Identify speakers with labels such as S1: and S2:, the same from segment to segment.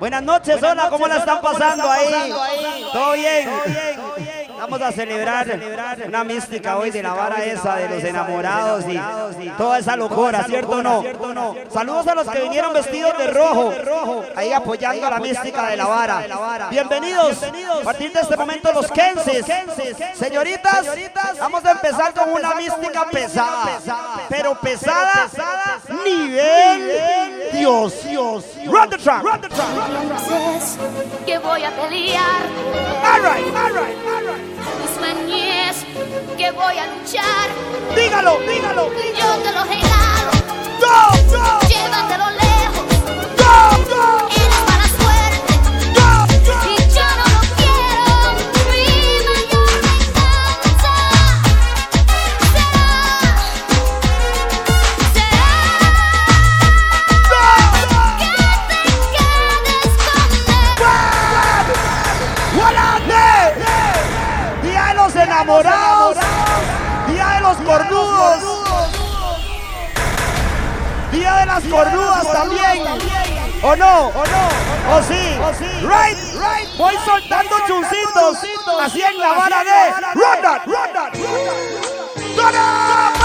S1: Buenas noches, hola, ¿cómo la están pasando ahí? ¿Todo bien? Vamos a celebrar una mística hoy de la vara esa de los enamorados y toda esa locura, ¿cierto o no? Saludos a los que vinieron vestidos de rojo, ahí apoyando a la mística de la vara. Bienvenidos, a partir de este momento los Kenses. Señoritas, vamos a empezar con una mística pesada, pero pesada, nivel Dios, Dios. Run the track, run the track.
S2: que voy a pelear.
S1: All right, all right,
S2: que voy a luchar.
S1: Dígalo, dígalo.
S2: Yo te los regalo.
S1: Go, go,
S2: Llévatelo
S1: cornudas también. ¿O no? ¿O no? ¿O sí? Right, right. Voy soltando chuncitos. Así en la vara de. Run that, run that, run that.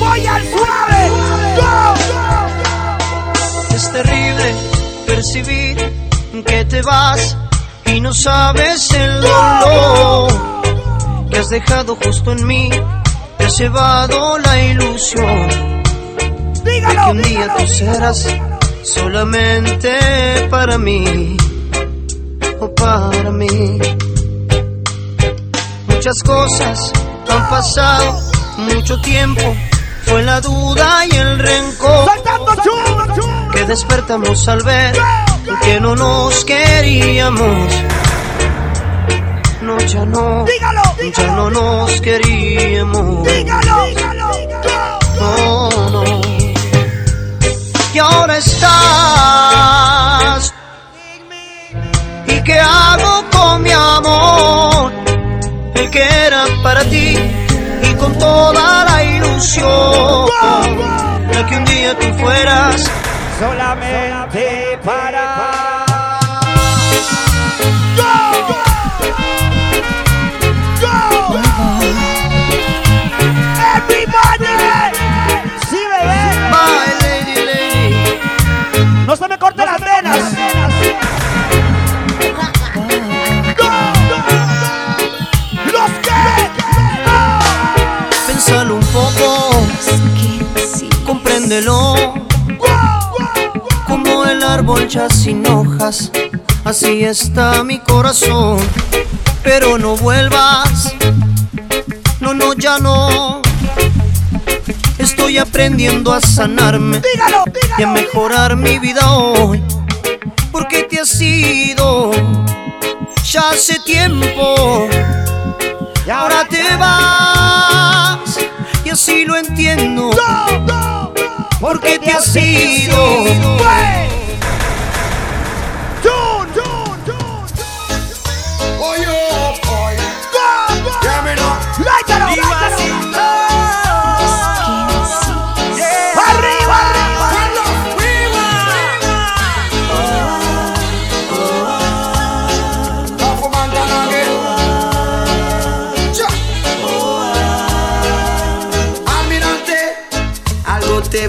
S1: Voy al suave. Go,
S3: Es terrible percibir que te vas y no sabes el dolor que has dejado justo en mí. Llevado la ilusión de que un día tú serás solamente para mí o para mí. Muchas cosas han pasado, mucho tiempo. Fue la duda y el rencor que despertamos al ver que no nos queríamos. No, ya no,
S1: Dígalo,
S3: ya no nos queríamos.
S1: dígalo.
S3: No, no. Y ahora estás. ¿Y qué hago con mi amor? El que era para ti y con toda la ilusión de que un día tú fueras
S1: solamente para. No se me corten las venas. Los que.
S3: Pensalo un poco, compréndelo. Como el árbol ya sin hojas, así está mi corazón. Pero no vuelvas, no, no, ya no. Estoy aprendiendo a sanarme
S1: Dígalo,
S3: y a mejorar mi vida hoy. Porque te has ido ya hace tiempo.
S1: Y
S3: Ahora te vas y así lo entiendo. Porque te has ido.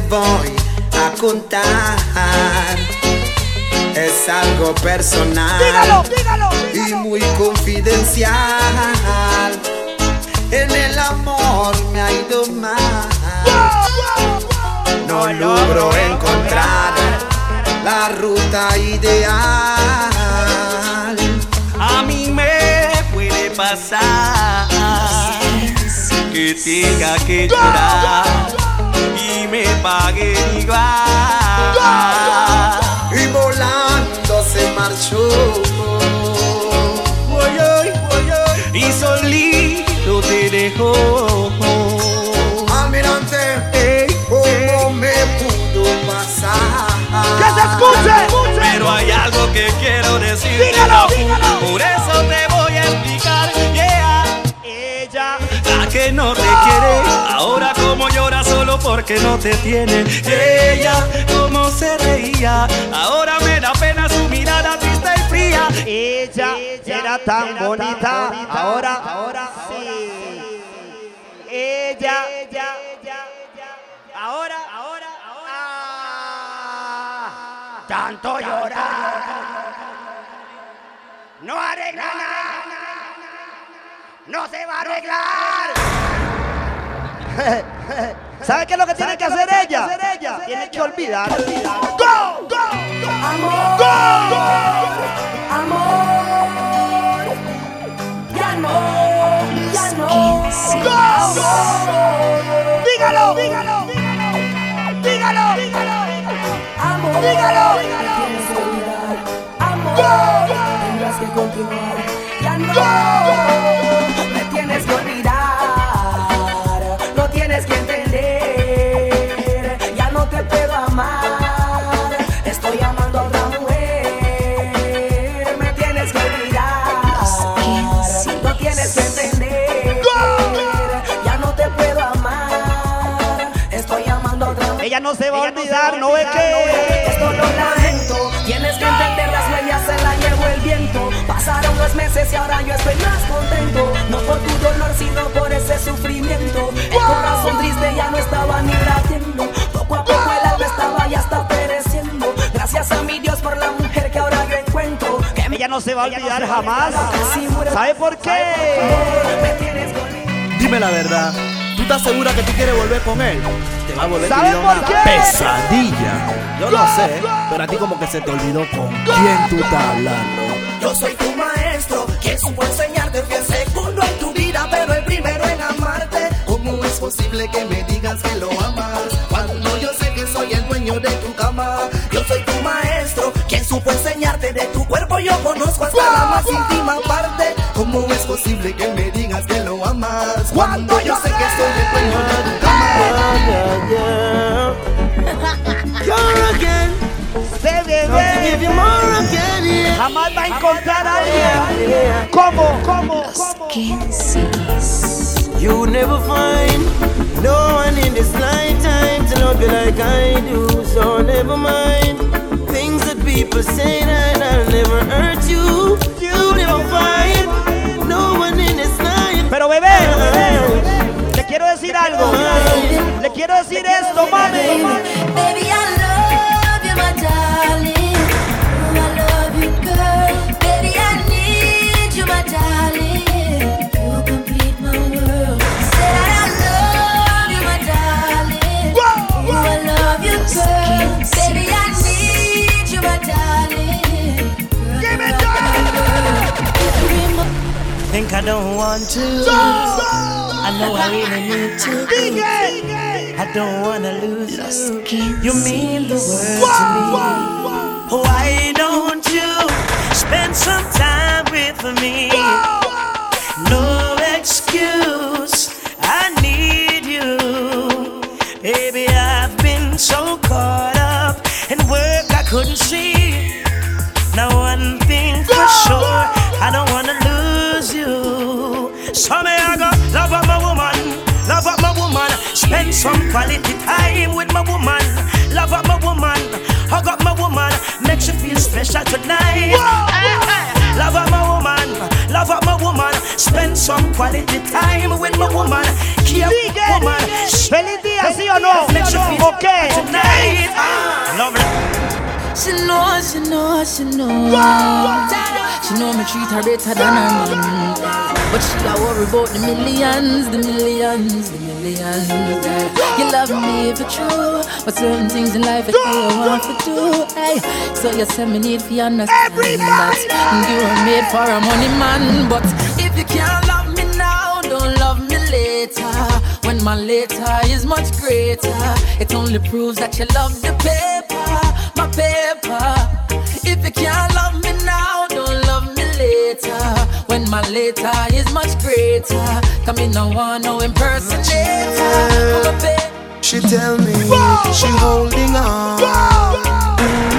S4: Voy a contar. Es algo personal.
S1: Dígalo, dígalo.
S4: y muy confidencial. En el amor me ha ido mal. No logro encontrar la ruta ideal.
S5: A mí me puede pasar que tenga que llorar me paguen igual.
S4: Y volando se marchó.
S5: Y solito te dejó.
S4: Almirante, ¿cómo me pudo pasar?
S1: Que se escuche.
S5: Pero hay algo que quiero decirte,
S1: Dígalo, dígalo.
S5: Por eso te
S1: Ella.
S5: Que no te quiere, ahora como llora solo por
S6: porque no te tiene. Ella, como se reía, ahora me da pena su mirada triste y fría.
S1: Ella era tan bonita, ahora, ahora sí. Ella, ahora, ahora, ahora. Tanto llorar. No arregla nada. No se va a arreglar. ¿Sabe qué es lo que tiene que hacer ella? Tiene que olvidar. ¡Go! ¡Go!
S7: Amor, amor, ya no, ya no.
S1: Dígalo, dígalo, dígalo, dígalo,
S7: Amor,
S1: dígalo.
S7: tienes que olvidar. Amor, tendrás que continuar. Ya no, me
S1: Ella no se va a olvidar, no ve que.
S7: Esto lo lamento, tienes que entender las huellas se la llevó el viento. Pasaron los meses y ahora yo estoy más contento. No por tu dolor, sino por ese sufrimiento. El corazón triste ya no estaba ni latiendo. Poco a poco el alma estaba ya está pereciendo. Gracias a mi Dios por la mujer que ahora yo encuentro. Que
S1: Ella no se va a olvidar jamás. ¿Sabe por qué?
S8: Dime la verdad. ¿Tú estás segura que tú quieres volver con él? Te va a volver tu
S1: ¿Sabe
S8: vida
S1: por
S8: una
S1: qué?
S8: pesadilla. Yo lo sé, pero a ti como que se te olvidó con quién tú estás hablando.
S7: Yo soy tu maestro, quien supo enseñarte fui el segundo en tu vida, pero el primero en amarte.
S9: ¿Cómo es posible que me digas que lo amas cuando yo sé que soy el dueño de tu cama?
S7: Yo soy tu maestro, quien supo enseñarte de tu cuerpo, yo conozco hasta la más íntima parte.
S9: ¿Cómo es posible que me digas que lo amas cuando yo sé que soy el dueño de tu cama?
S1: Se bebé. Jamás va a encontrar a alguien. ¿Cómo? ¿Cómo? ¿Cómo?
S10: You never find no one in this lifetime to love you like I do. So never mind things that people say that I'll never hurt you.
S1: Quiero decir esto, mami.
S2: Baby, I love you, my darling. Oh, I love you, girl. Baby, I need you, my darling. You complete my world. Said I love you, my darling. Oh, I love you, girl. Baby, I need you, my darling. Girl, you love me, girl. You be my
S10: Think I don't want to. So. I know I really need to. I don't wanna lose you. You mean the world to me. Why don't you spend some time with me? Spend some quality time with my woman, love up my woman, hug up my woman, make you feel special tonight. Eh, eh. Love up my woman, love up my woman, spend some quality time with my woman, care
S1: Diga,
S10: woman,
S1: ¿Feliz día, sí o no?
S10: make you feel
S1: ¿Ok?
S10: tonight. Love
S11: She know, she know, she know. She know me treat her better than her man. But she a worry about the millions, the millions, the millions. yeah. You love me if it's true, but certain things in life I I want to do. Hey, so you say me need to understand that you are made for a money man. But if you can't love me now, don't love me later. When my later is much greater, it only proves that you love the paper, my paper. If you can't love and my later is much greater. Come in, no one, no impersonator.
S9: She tell me Whoa! she holding on. Mm.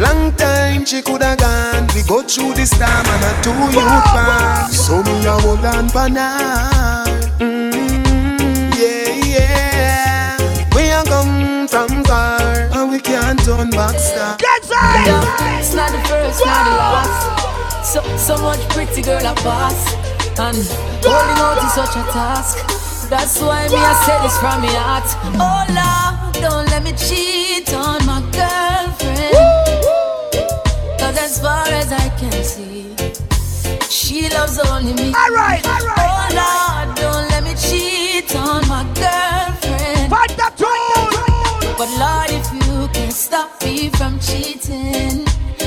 S9: Long time she coulda gone. We go through this time and I do you back. So me a hold on for now. Mm, yeah, yeah. We
S1: are
S11: come from far and we can't turn back. now. It's not the first, not the last. So, so much pretty girl I pass. And holding out is such a task. That's why me I say this from my heart. Oh Lord, don't let me cheat on my girlfriend. Cause as far as I can see, she loves only me.
S1: Alright, alright.
S11: Oh Lord, don't let me cheat on my girlfriend.
S1: Fight the tune.
S11: But Lord, if you can stop me from cheating,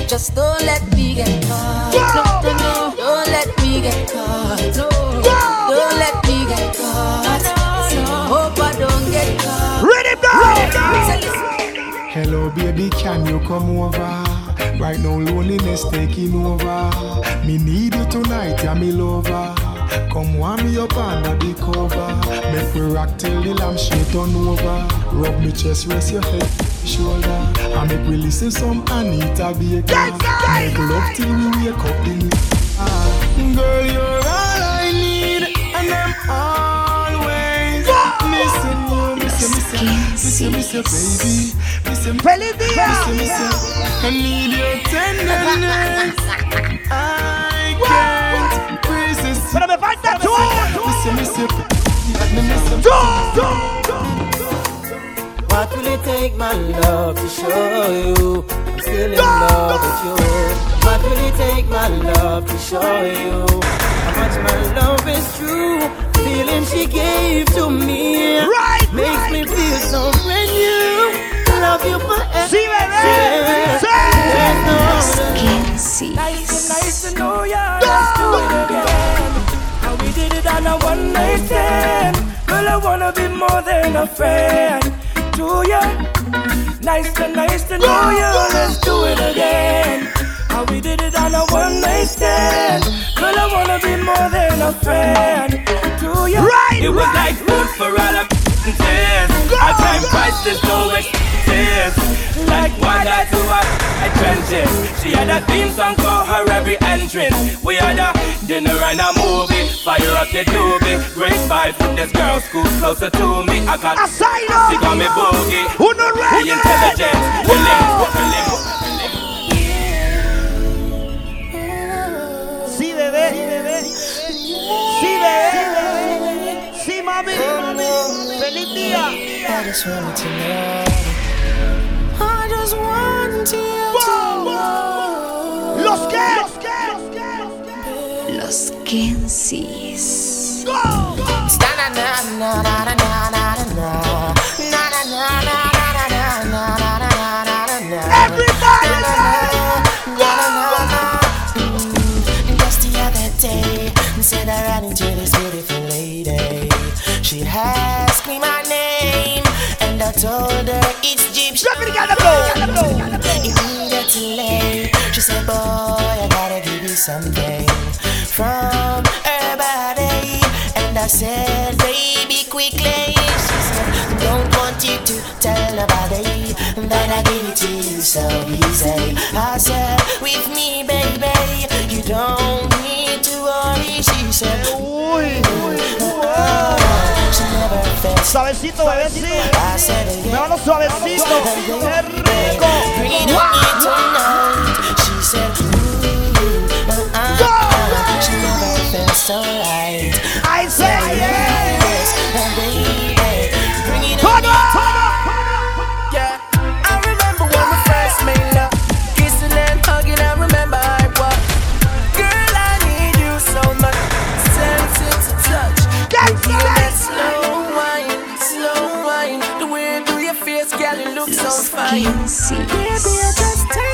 S11: just don't let me get caught. No, no, no, don't let me get caught. No, don't let me get caught. Hope I don't get caught.
S1: Ready now.
S9: Hello, baby, can you come over? Right now, loneliness taking over. Me need you tonight, yeah, me lover. Come warm me up under the cover. Make we rock till the lampshade turn over. Rub me chest, rest your head, shoulder. And make we listen some Anita Baker. Make love till we wake up in the ah. Girl, you're all I need, and I'm always missing you, missing, missing, missing, missing, baby. Missing, missing, missing. I need your tenderness. I can't resist.
S1: Pero me falta tune.
S9: Missing, missing, missing,
S12: What will it take, my love, to show you I'm still in love with you? What will it take, my love, to show you how much my love is true? The Feeling she gave to me
S1: Right,
S12: makes
S1: right.
S12: me feel so brand new. Love you forever.
S1: Sí, bebé. Sí.
S12: There's no.
S13: Nice, nice to know ya. And we did it on a one night stand. Girl, I wanna be more than a friend to ya. Nice to nice to know ya. Let's do it again. And we did it on a one night stand. Girl, I wanna be more than a friend to ya.
S1: Right,
S6: It was
S1: right.
S6: like food for all of tears. Our time priceless, no tears. Like water to our I trenches. She had a theme song for her every entrance. We had a dinner and a movie. Fire up the doobie. Great vibe from this girl school closer to me. I got
S1: Asylum.
S6: she got me boogie.
S1: Uno
S6: The
S1: ready.
S6: intelligence. The link. The link.
S1: Sí, bebé. Sí, bebé. Sí, mami. Feliz día.
S12: I just wanted to know. I just want you to know.
S1: Los que. Los que.
S13: Los Kensis.
S1: Everybody.
S12: Just the other day, said I ran into this beautiful lady. She asked me my name, and I told it's Gypsy.
S1: Everybody gotta go.
S12: Immediately, she said, Boy, I gotta give you something from her body. And I said, Baby, quickly. She said, Don't want you to tell nobody that I give it to you so easy. I said, With me, baby, you don't need to worry. She said,
S1: Uy. Suavecito, bebé, sí.
S12: I said,
S1: Me
S12: yeah.
S1: van suavecito. Qué rico.
S12: Bring it on tonight.
S1: I
S13: just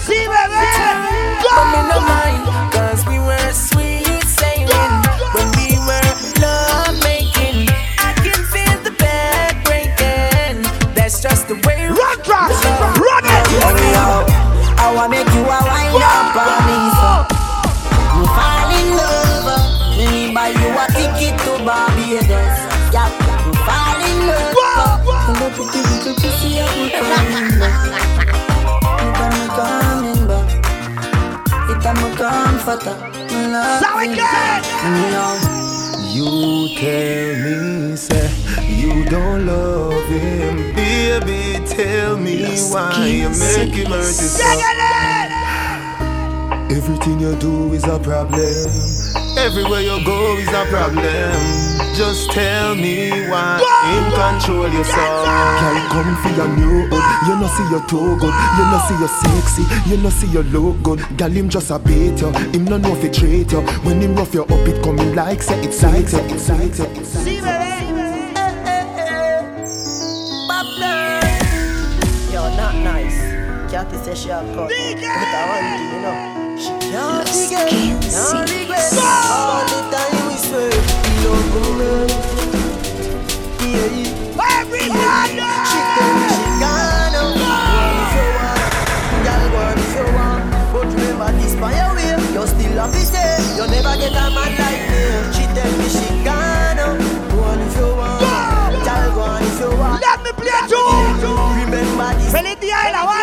S1: It
S12: am me comforter. My love
S1: Sao it
S12: is-
S1: get?
S12: You
S3: tell me, say you don't love him, baby. Tell me why you make him hurt yourself. Everything you do is a problem. Everywhere you go is a problem. Just tell me why him control your soul.
S9: Girl, come for your new hood. You know see your too good. You know see you sexy. You know see you look good. Girl, him just a bait you. Him no know if he treat you. When him rough you up, it coming like say it's like say it's like say it's like.
S1: Sí, bebé.
S13: Yo, not nice. Kathy says she a cut. But I want you, you know. She can't forget, can't regret. All the time we swear, we love woman. Yeah, yeah.
S1: Everybody!
S13: She tell she gone out. Want if you want, girl, if you want. But remember this by your way, you still have to stay. You never get a man like me. She tell me she gone if you want, if you want.
S1: Let me play you.
S13: Remember this.
S1: Feliz día de la vara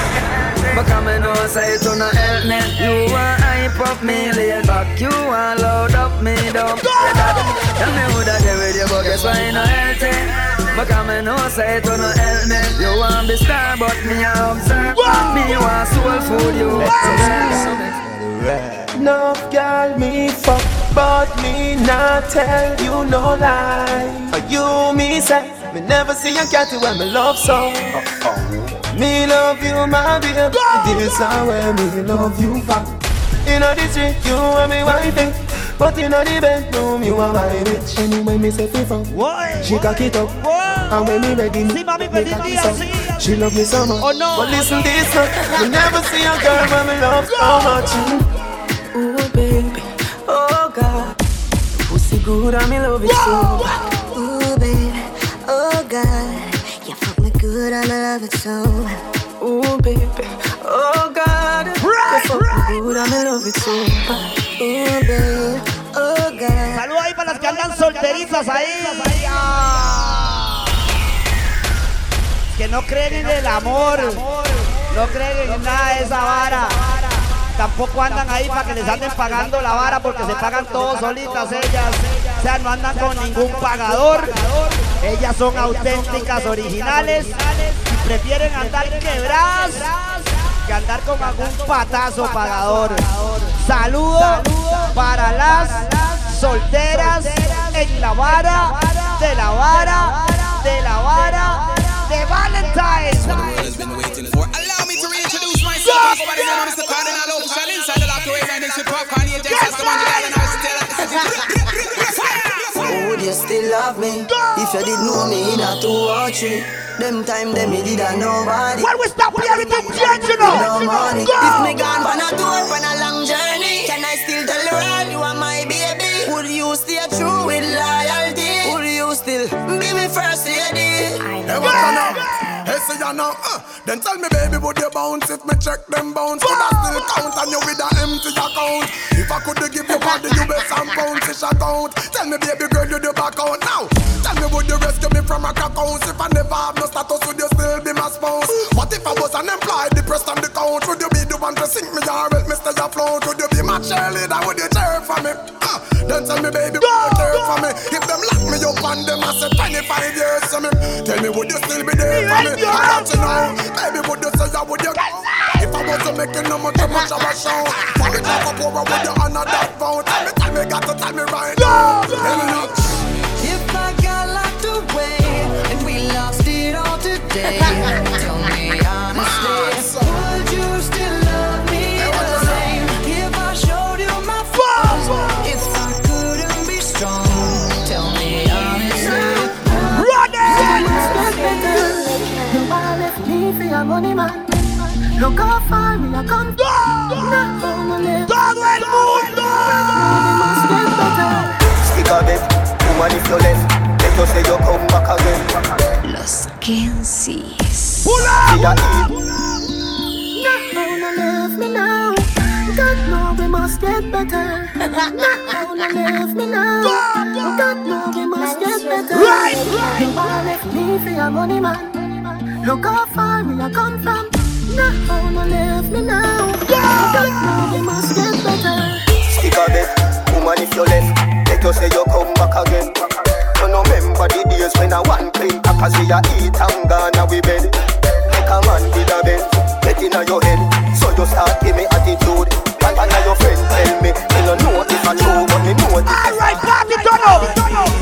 S14: But
S5: come and know say it no help me. You want hype up me, lay back. You want load up me down. Tell me woulda get with you, but guess why no help me? But come and know say it no help me. You want be star, but me a observe. Me want soul food, you.
S3: No girl me fuck, but me not tell you no lie. For you me say, me never see a cat when me love so. Me love you, my baby. This is where me love you back. In the street, you are me wifey. But in the bedroom, you are my bitch. Anyway, me say fi fuck.
S1: Boy.
S3: She cock it up.
S1: Boy.
S3: And when me ready,
S1: Sí, mami,
S3: me
S1: feliz
S3: cock it
S1: día,
S3: up. She love me so much.
S1: Oh, no.
S3: But listen this, uh, me never see a girl when me love so much.
S13: Ooh, baby, oh God, pussy good and me love it so bad.
S12: Ooh, baby, oh God, you fuck me good and I love it so.
S13: Ooh, baby, oh God,
S1: Right,
S13: good and me love it so bad.
S12: Ooh, baby, oh God.
S1: Saludos ahí para las que andan solteritas ahí. Ah. Que no creen en el amor. No creen en nada de esa vara. Tampoco andan ahí para que les anden pagando la vara porque se pagan todos solitas ellas. O sea, no andan con ningún pagador. Ellas son auténticas, originales y prefieren andar quebradas que andar con algún patazo pagador. Saludo para las solteras en la vara, de la vara, de la vara, de Valentine's.
S15: You
S13: still love me? If you didn't know me in a two or three. Them time them me did a nobody.
S1: When we stop here, everything change, you know.
S13: No money.
S1: Go.
S13: If me gone on a tour, on a long journey, can I still tell the world you are my baby? Would you stay true with loyalty? Would you still be me first lady?
S16: Hey, what you know? Hey, say you know, uh, Then tell me, baby, would you bounce if me check them bounce? Could I still count on you with an empty account? If I could give you body, you bet some pounds ish account. Tell me, baby girl, you the back out now. Tell me, would you rescue me from a crack house? If I never have no status, would you still be my spouse? What if I was unemployed, depressed on the couch? Would you be the one to sink me or help me stay afloat? Would you be my cheerleader? Would you cheer for me? Uh, then tell me, baby, would you care for me? If them lock me up and them I say 25 years to me, tell me, would you still be there for me? I want to know, baby, would making no much, much of a show. For it drop up over with you under that phone. Tell me, tell me, got to tell me right now.
S13: If I got locked away and we lost it all today, tell me honestly, would you still love me the same if I showed you my flaws? If I couldn't be strong, tell me
S12: honestly. Run! You are left me for your. Look how far we are come. Todo
S1: el mundo.
S17: Stick a bet, woman if you left, let us say you come back again.
S13: Los Kensis.
S17: See ya eat.
S12: Now leave me now. God know we must get better. Now leave me now. God know we must get better.
S1: Right.
S12: You wanna left me for your money man. Look how far we are come from. Now leave me now. God know we must get better.
S17: Stick a bet, woman if you left, let us say you come back again. You no remember the days when I want clean packers we a eat and gone a we bed. Like a man with a bend, get inna your head. So you start give me attitude. And and your friend tell me, you no know if I but me know it.
S1: Alright, party turn up.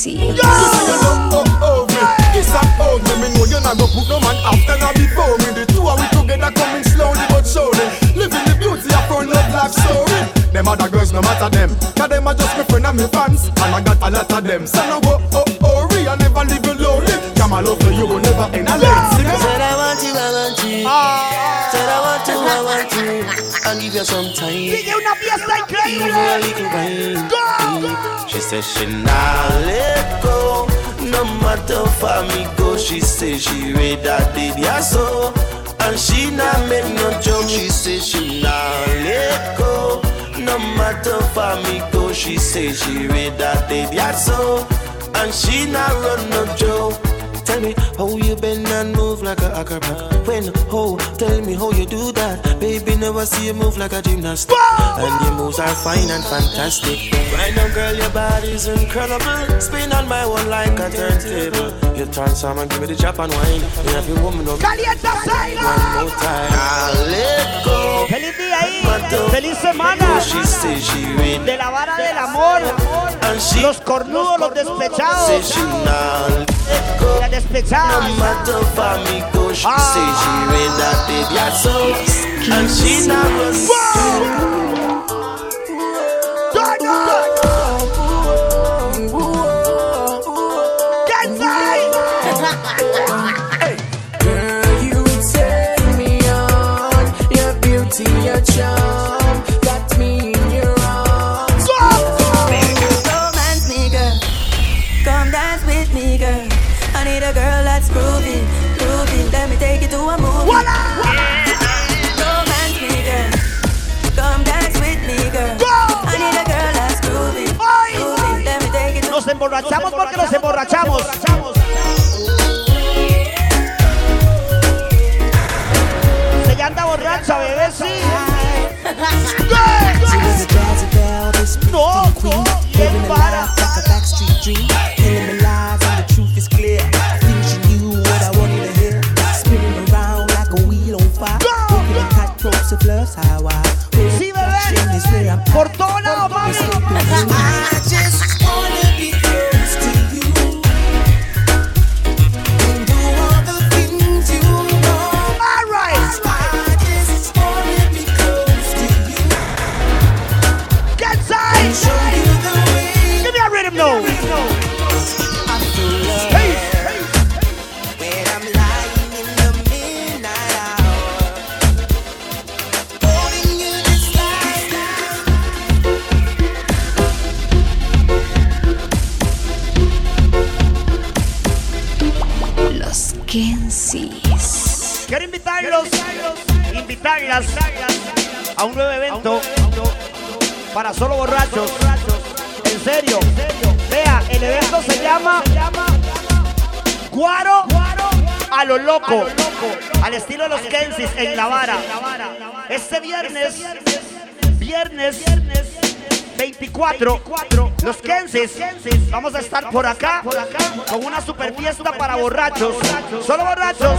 S1: Kensis.
S13: Oh oh,
S9: oh, oh, me. Kiss and hug me. Me know you not go put no man after now before me. The two of we together coming slowly but surely. Living the beauty of our love life story. Them other girls, no matter them. Cause them are just my friend and my fans. And I got a lot of them. So now go, oh, oh, oh re, I never leave you lonely. Come my love for you will never end a late. Sing it.
S3: Said I want you, I want you. Ah. Said I want you, I want you. I'll give you some time.
S1: Sigue una fiesta
S3: Give you a
S1: increíble.
S3: little wine. She said she not let go. No matter for me go, she say she read that did so. And she not make no joke. She say she not let go. No matter for me go, she say she read that did so. And she not run no joke. Tell me how you bend and move like a acrobat. When, oh, tell me how you do that. Baby, never see you move like a gymnast. And your moves are fine and fantastic. Right now, girl, your body's incredible. Spin on my one like a turntable. You transform and give me the chop and wine. You have your woman up.
S1: Calienta
S3: One more time. I'll let go.
S1: Feliz día ahí. Feliz semana.
S3: She say she read.
S1: De la vara del amor.
S3: And she
S1: Los cornudos, los despechados.
S3: Not let go.
S1: Las despechadas.
S3: No matter for me go, she say she read that baby I so and she not run.
S18: Girl,
S1: emborrachamos porque nos emborrachamos. Se anda borracha, bebé, sí.
S18: A
S1: lo loco, al estilo de los Kensis en la vara. Este viernes, viernes. 24, los Kensis, vamos a estar por acá con una super fiesta para borrachos, solo borrachos,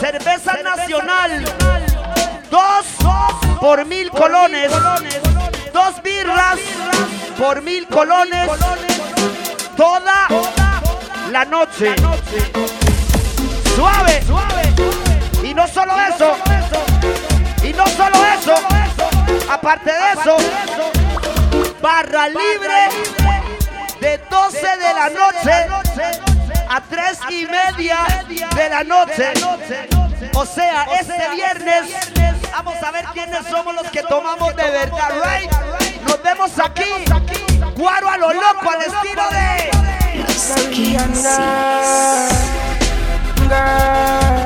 S1: cerveza nacional, dos por mil colones, dos birras por mil colones, toda la noche. Suave. Y no solo eso. Y no solo eso. Aparte de eso, barra libre de 12 de la noche. a 3 y media de la noche. O sea, este viernes vamos a ver quiénes somos los que tomamos de verdad, right? Nos vemos aquí. Guaro a lo loco al estilo de
S19: girl,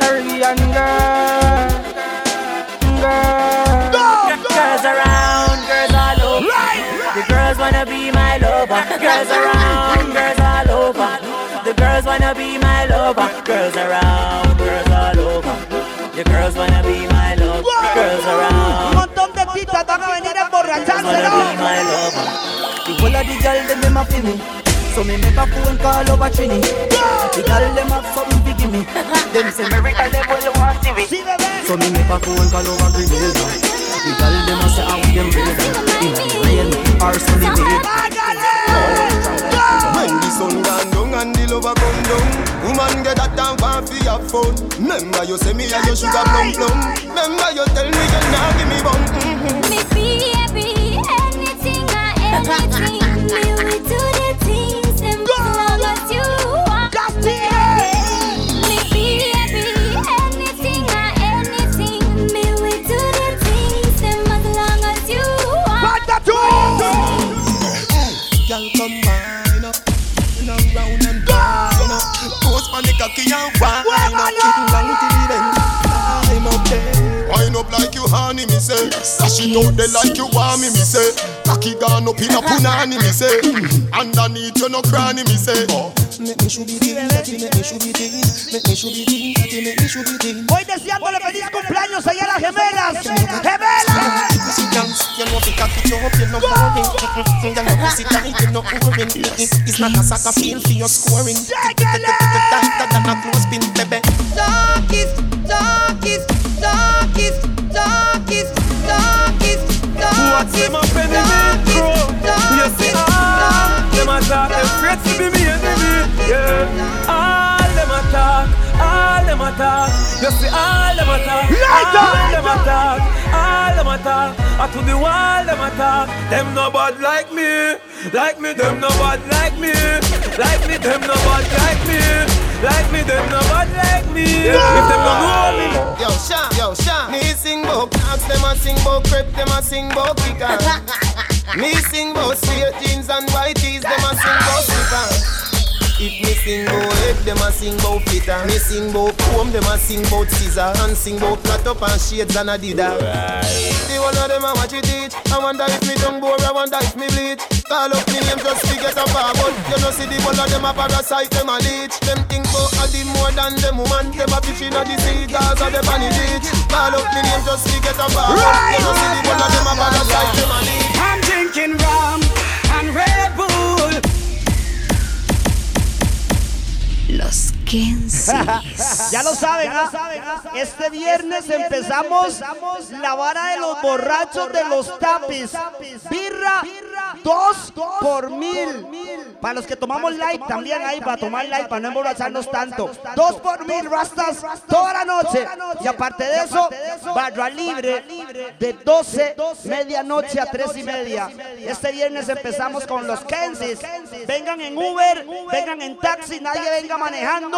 S19: Caribbean girl, girl. Girls around, girls all over. The girls wanna be my lover. Girls around, girls all over. The girls wanna be my lover. Girls around, girls all over. The girls wanna be my lover. Girls
S1: Un
S19: around.
S1: montón de titas van a venir a emborracharse,
S19: Wanna be my lover. The whole of the girl them them a me. So me make a phone call over Trini. The girl them have something to give me. them say America them will want to it. So me make a phone call over Grenada. The girl them a say how them ready. In a rain or sunny day.
S3: When the sun gone down and the lover come down Woman get that time for fi have fun Remember you say me and your sugar plum plum Remember you tell me you nah give me bum mm-hmm.
S20: Me baby, anything or anything. Me
S3: cocky and wine. Up Get down to up like you honey me say Sash it out there like you want me me say Cocky gone up in a punani me say Underneath you no cranny me say Make me should be teen, make me should be teen Make me should be teen, make me should be teen
S1: Voy deseándole feliz cumpleaños allá a las gemelas. ¡Gemelas!
S3: Pussy dance, you know fi cock it up, you know boring. You know pussy tight, you know boring. It's not a soccer field for your scoring. Tighter than a clothespin, baby.
S21: Darkest, darkest, darkest, darkest, darkest,
S22: What's them up in the metro? You see all them a talk, them afraid to be me enemy. Yeah, all them a talk, all them a talk. You see all them a talk, all them a talk, all them a talk. I to the wall them a talk. Them no bad like me, like me. Them no bad like me, like me. Them no bad like me, like me. Them no bad like me. If them no know me.
S3: Yo, Sha, yo, Sha. Me sing bout clocks, them a sing bout crepe, them a sing bout kicker. Me sing bout straight jeans and white tees, them a sing bout slipper. If me sing bout head, them a sing bout fitter. Me sing bout comb, them a sing bout scissor. And sing bout flat up and shades and Adidas. The one of them a watch it teach. I wonder if me tongue bore, I wonder if me bleach. Call up me name just to get a forward. You know see the one of them a parasite, them a leech. Them think bout a the more than them woman. Them a fish inna the sea, cause of the bunny beach. Call up me name just to get a forward. You know see the one of them a parasite, them a leech.
S22: I'm drinking rum and Red Bull.
S13: Los
S1: Ya lo saben, ¿ah? Este viernes empezamos la vara de los borrachos de los tapis. Birra, dos por mil. Para los que tomamos light, también hay para tomar light, para no emborracharnos tanto. Dos por mil, rastas, toda la noche. Y aparte de eso, barra libre de 12, medianoche a 3 y media. Este viernes empezamos con los Kensis. Vengan en Uber, vengan en taxi, nadie venga manejando,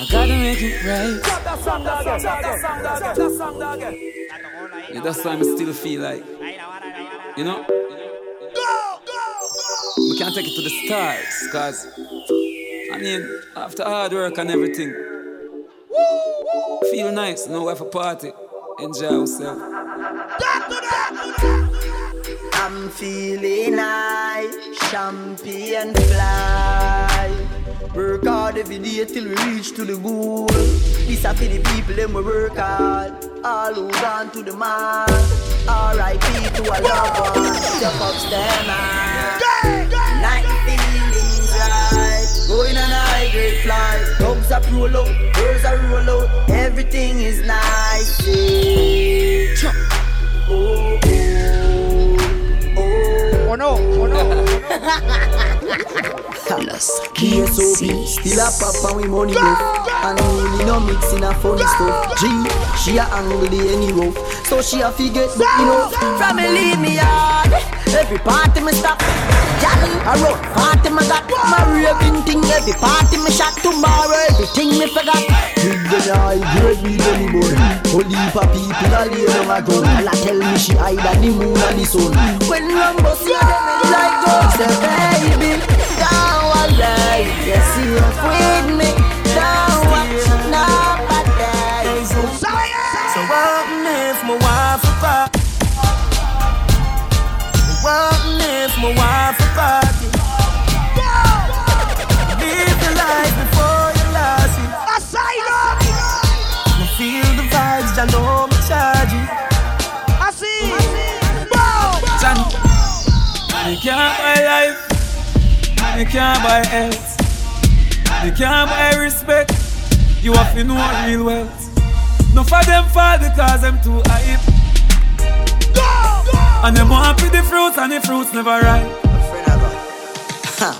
S19: me sen, sen, sen, sen. Me like, me like. I'm feeling Everybody!
S22: I gotta make it right. Yeah, that's why I still feel like, you know, go, go, go. we can't take it to the stars, cause I mean, after hard work and everything, feel nice, know we have a party, enjoy ourselves.
S3: I'm feeling high, champion fly. Work hard every day till we reach to the goal. This a for the people them we work hard. All who gone to the mall. R.I.P. to a loved one. Step up, stand Night feelings right. Going on a high grade flight. Dogs up roll out, birds are roll out. Everything is nice. eh. Chop. Oh,
S1: oh, no, oh no.
S3: KSOP, still a pop and we money go And only no mixing a funny stuff. G, she a angle the any rough So she a forget but you know leave me hard Every party me stop Jolly, a rough party me got My raving thing every party me shot. Tomorrow everything me forgot. With the high grade with any boy Only for people a lay down a gun All tell me she hide at the moon and the sun. When Rambo see them it's like God Say baby, don't worry Yes, you're with me. Don't watch nobody
S23: So what if my wife a cry? What if my wife
S22: can't buy life, you can't buy health, you can't buy respect. You have to know real wealth. No for them fall because them too hype. And them want to the fruits and the fruits never ripe.
S3: Ha,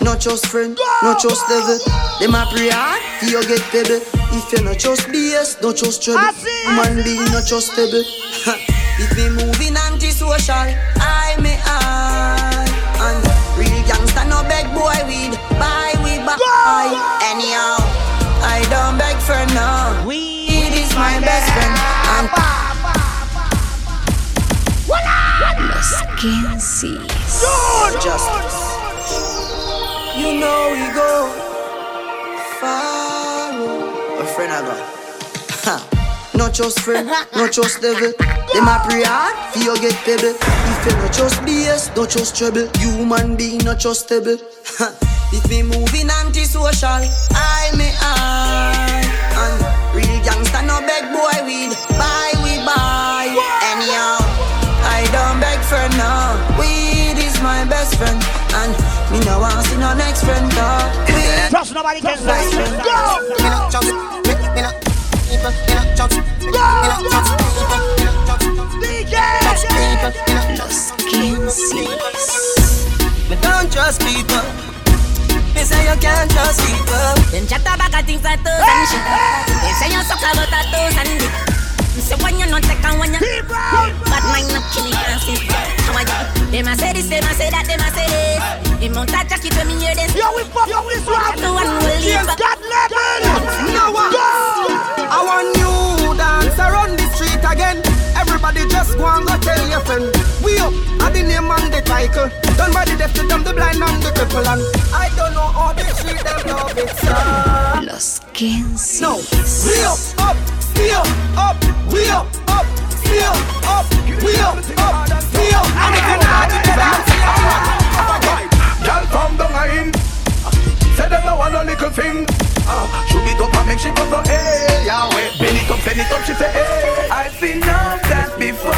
S3: Not just friend, not just devil. Them a pray hard, for you get pebble. If you not just BS, not just trouble. Man being not just stable Ha, If me moving anti-social, boy weed Buy we buy Anyhow, I don't beg for no Weed is my best friend And
S13: Skin sees.
S3: Justice. You know we go far. A friend I got. Ha. Not just friend, not just devil. Them a pray hard, you get pebble. If you not just BS, not just trouble. Human being not just stable. If me moving anti-social, I me I. And real gangster no beg boy weed. Buy we buy. Anyhow, I don't beg for no. Weed is my best friend, and me no want see no next friend.
S1: Trust nobody can
S3: best friend.
S1: Go!
S3: Me no trust it. Me no trust it. Me no trust it. Trust people. Me no trust
S13: Skin sees.
S23: Me don't trust people. Me say you can't trust people.
S24: Them chat about things like toes and shit. They say you suck about a toes and dick. Say when you not take and when you Bad mind not kill it and sit How are you? Them a say this, them a say that, them a say this The mount a jacket when me hear this
S1: Yo, we fuck up this one
S24: The one will leave
S1: James God level
S23: No one. I want you dance around the street again. Everybody just go and go tell your friend. We up at the name and the title. Done by the deaf, the dumb, the blind, and the cripple. And I don't know how they treat them love it, sir.
S13: Los skin sees.
S23: No, we up, up, we up, up, we up, up, we up, up, we up, up, we up. And if you're not in the dance,
S25: From down a in Say them no want no little thing. Uh, Shoot it up and make she go so hey Yahweh Bend it up, send it up, she say hey I've seen no dance before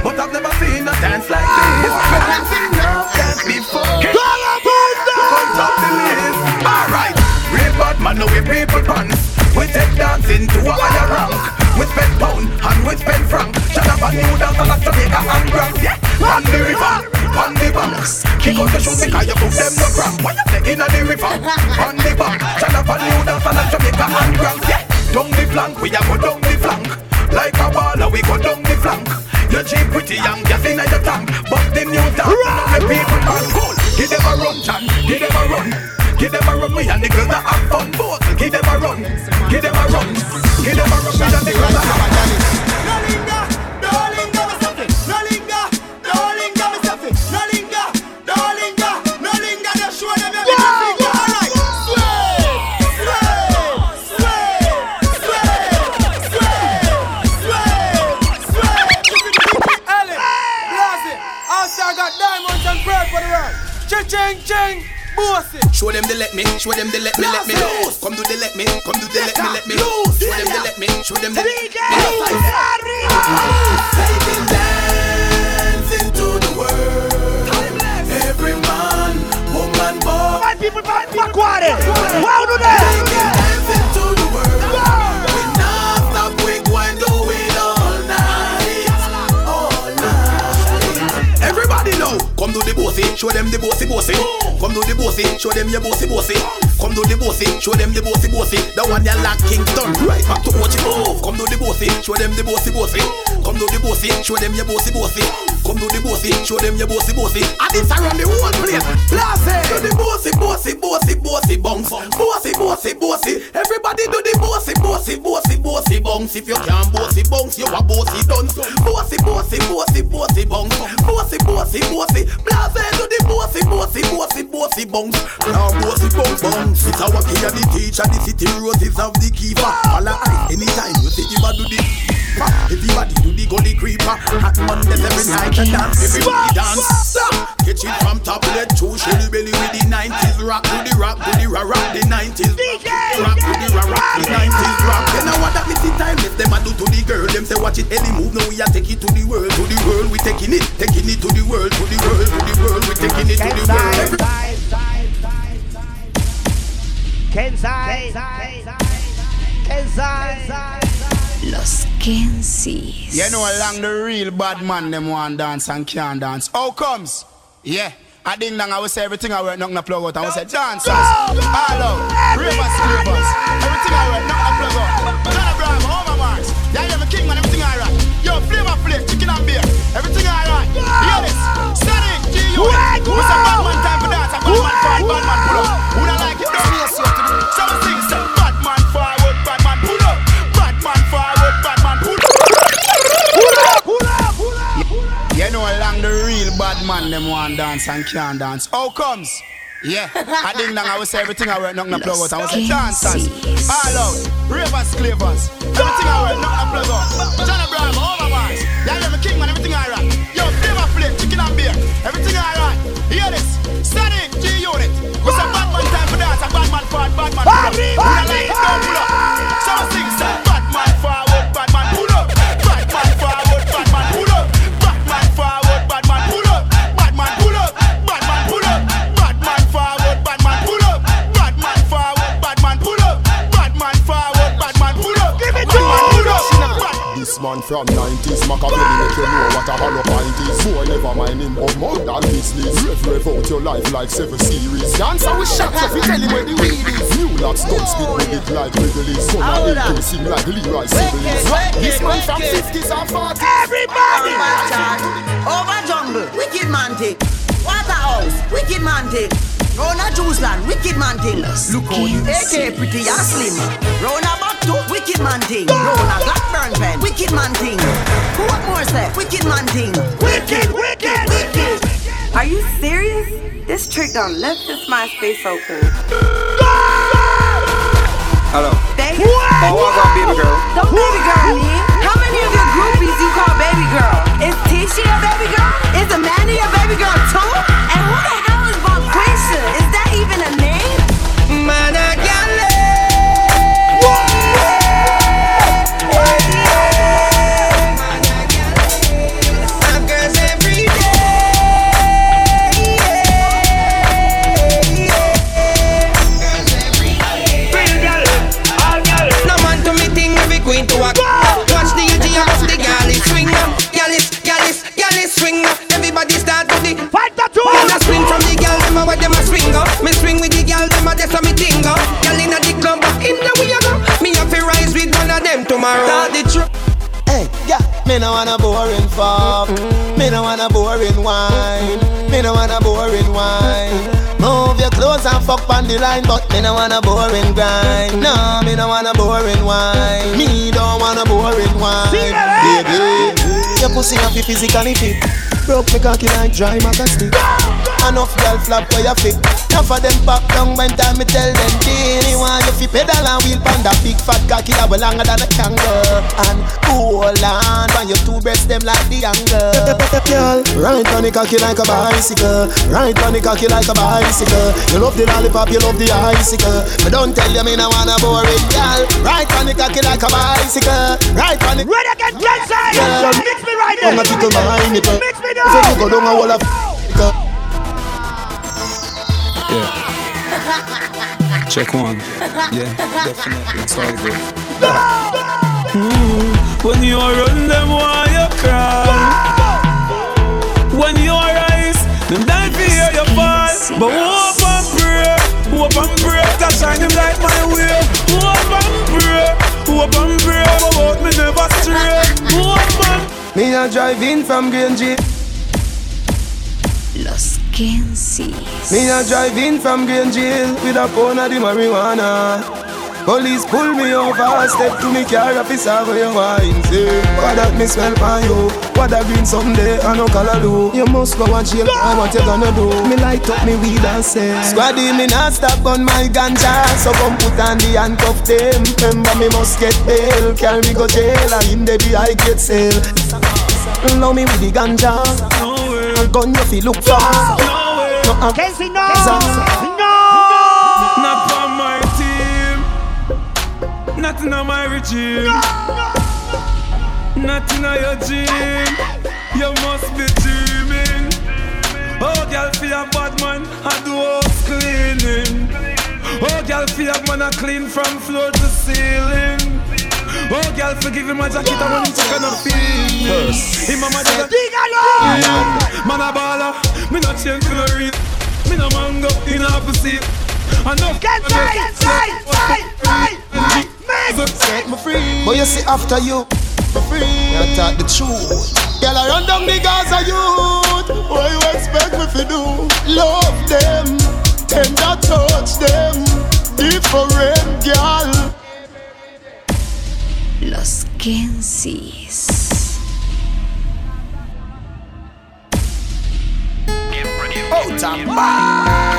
S25: But I've never seen a dance like this. I've seen no dance before. Come top the list. Alright Real bad man, no we people pants. We take dancing to a higher rank. We spend pound and we spend franc. Shut up and new dance like Jamaica and Grand. Yeah, on the river, on the bank. Kick out the shoes because you put them no cramp What you say inna the river, on the bank. Shut up and new dance like Jamaica and Grand Yeah, down the flank, we a go down the flank. Like a baller, we go down the flank. Your jeep pretty young, gas inna your tank. But the new dance, the people man cool. Give them a run, Chan, give them a run. Give them a run, we and the girls that have fun. Both, give them a run, give them a run. Give them a run, we and the girls that have fun show them the let me, show them the let me, let me. Come do the let me, come do the let me, let me. Show them the let me, show them the let me.
S16: Taking dance into the world. Every man, woman, boy.
S1: My people, my Macquarie. Wow, do that.
S25: Show them the bossy bossy. Come do the bossy, show them your bossy bossy. Come do the bossy, show them the bossy bossy. The one you like Kingston, right back to watch it. Come do the bossy, show them the bossy bossy. Come do the bossy, show them your bossy bossy. Come do the bossy, show them your bossy bossy. And this around the whole place. Blast it. Do the bossy, bossy, bossy, bossy bounce. Bossy, bossy, bossy. Everybody do the bossy, bossy, bossy, bossy bounce. If you can't bossy bounce, you a bossy dance. Bossy, bossy, bossy, bossy bounce. Bossy, bossy, bossy. Blast it. Do the bossy, bossy, bossy, bossy bounce. Now bossy bounce, bounce. It's our key and the teacher. The city roses have the keeper. All eyes anytime you see you do the. Everybody do the gully creeper. Hot Mondays every night and dance. Everybody dance. Catch it from top, let two shelly belly with the 90s rock to the rock to the rock, rock the 90s rock to the rock, rock the 90s rock. Then I want that see time let them a do to the girl. Them say watch it any move. Now we are take it to the world, to the world. We taking it, taking it to the world, to the world, to the world. We taking it to the world.
S1: Kensai. Kensai.
S11: Los Kensis.
S26: You know along the real bad man them want dance and can't dance. How comes? Yeah. I ding dong, I will say everything I work, nothing to plug out. I will say dancers, all out, ravers, clavers, everything I work, nothing to plug out. John Abraham, Homer Mars, yeah, yeah, me king man, everything I rock. Yo, flavor flake, chicken and beer, everything I rock. Hear this, Sonic, G Unit, we say bad man time for dance, and bad man forward, bad man pull up. Who don't like it? This me a say to me. Man them want dance and can't dance. How comes? Yeah, I ding dong, I will say everything I work, nothing to plug out. I will say dancers, all out, ravers, clavers, everything I work, nothing to plug out.
S27: From 90s, Machiavelli make you know what a hollow pint is. Boy, never mind him of more than business. Rev, rev out your life like seven series. Dancer with shots if you tell him where the weed is. New locks don't speak with it like Wrigley's. Son of AK sing like Leroy Sibbles. This man from 50s and 40s.
S1: Everybody!
S28: Over jungle, wicked man thing. Waterhouse, wicked man thing. Rona Juiceland, wicked man thing. Look how the AK pretty and slim. Rona Bakto, wicked man thing. Rona Blackburn pen, wicked man thing. What more say? Wicked man thing.
S1: Wicked, wicked, wicked.
S29: Are you serious? This trick done left this MySpace open.
S30: Hello.
S29: Baby.
S30: Oh, I got baby girl.
S29: Don't baby girl me. How many of your groupies you call baby girl? Is Tisha a baby girl? Is Amanda a baby girl too?
S31: Me
S32: no want a boring wine. Move your clothes and fuck on the line, but me no want a boring grind. No, me no want a boring wine. Me don't want a boring wine, eh? baby. Your pussy have to physically fit. Broke me cocky like dry maca stick. Enough girl flap where you fit. Enough of them pop down when time me tell them, Genie, want you fi pedal and wheel pan that big fat cocky that well longer than a kangaroo. And hold on, when your two breasts them like the angle. Girl, right on the cocky like a bicycle. Right on the cocky like a bicycle. You love the lollipop, you love the icicle. But don't tell you me no wanna bore it, girl. Right on the cocky like a bicycle. Right on the.
S1: Ready again, get side. Mix me right there.
S32: I'm a tickle my nipple.
S1: Mix me
S32: If you go down a wall of.
S33: Yeah. Check one. Yeah, definitely. It's all good.
S25: Mm, when you run them, why you cry? When you rise, them die for hear you fall. But hope and pray, hope and pray, to shine him like my way. Hope and pray, hope and pray, about me never stray. Hope and
S22: Me a drive in from Grange. Me a drive in from Grange with a pound of the marijuana. Police pull me over, step to me car, officer for your wine. Say, what that me smell by you? What that green someday I no color do? You must go and jail, I what you gonna do? Me light up me weed and say, Squaddy me not stop on my ganja, so come put on the handcuff them. Remember me must get bail, carry me go jail, and in the I get sale. Love me with the ganja, gun you feel look for. No, I'm
S1: Casey, no,
S25: Not on my team. Nothing on my regime. Nothing on your gym. You must be dreaming. Oh, girl, feel a bad man. I do house cleaning. Oh, girl, feel a man. I clean from floor to ceiling. Oh, girl, forgive him my jacket. I want him to kind of feel. Him mama just a Man a baller. Me not change for no reason. Me no mango in opposite. Enough.
S1: Get right, get right, right, right, right.
S32: Set me free. But you see after you, me free. You talk the truth. Girl, I run down the Gaza youth. What you expect me to do? Love them, tender touch them. Different girl.
S13: Los Kensis.
S32: Oh,
S25: ah! Tamba.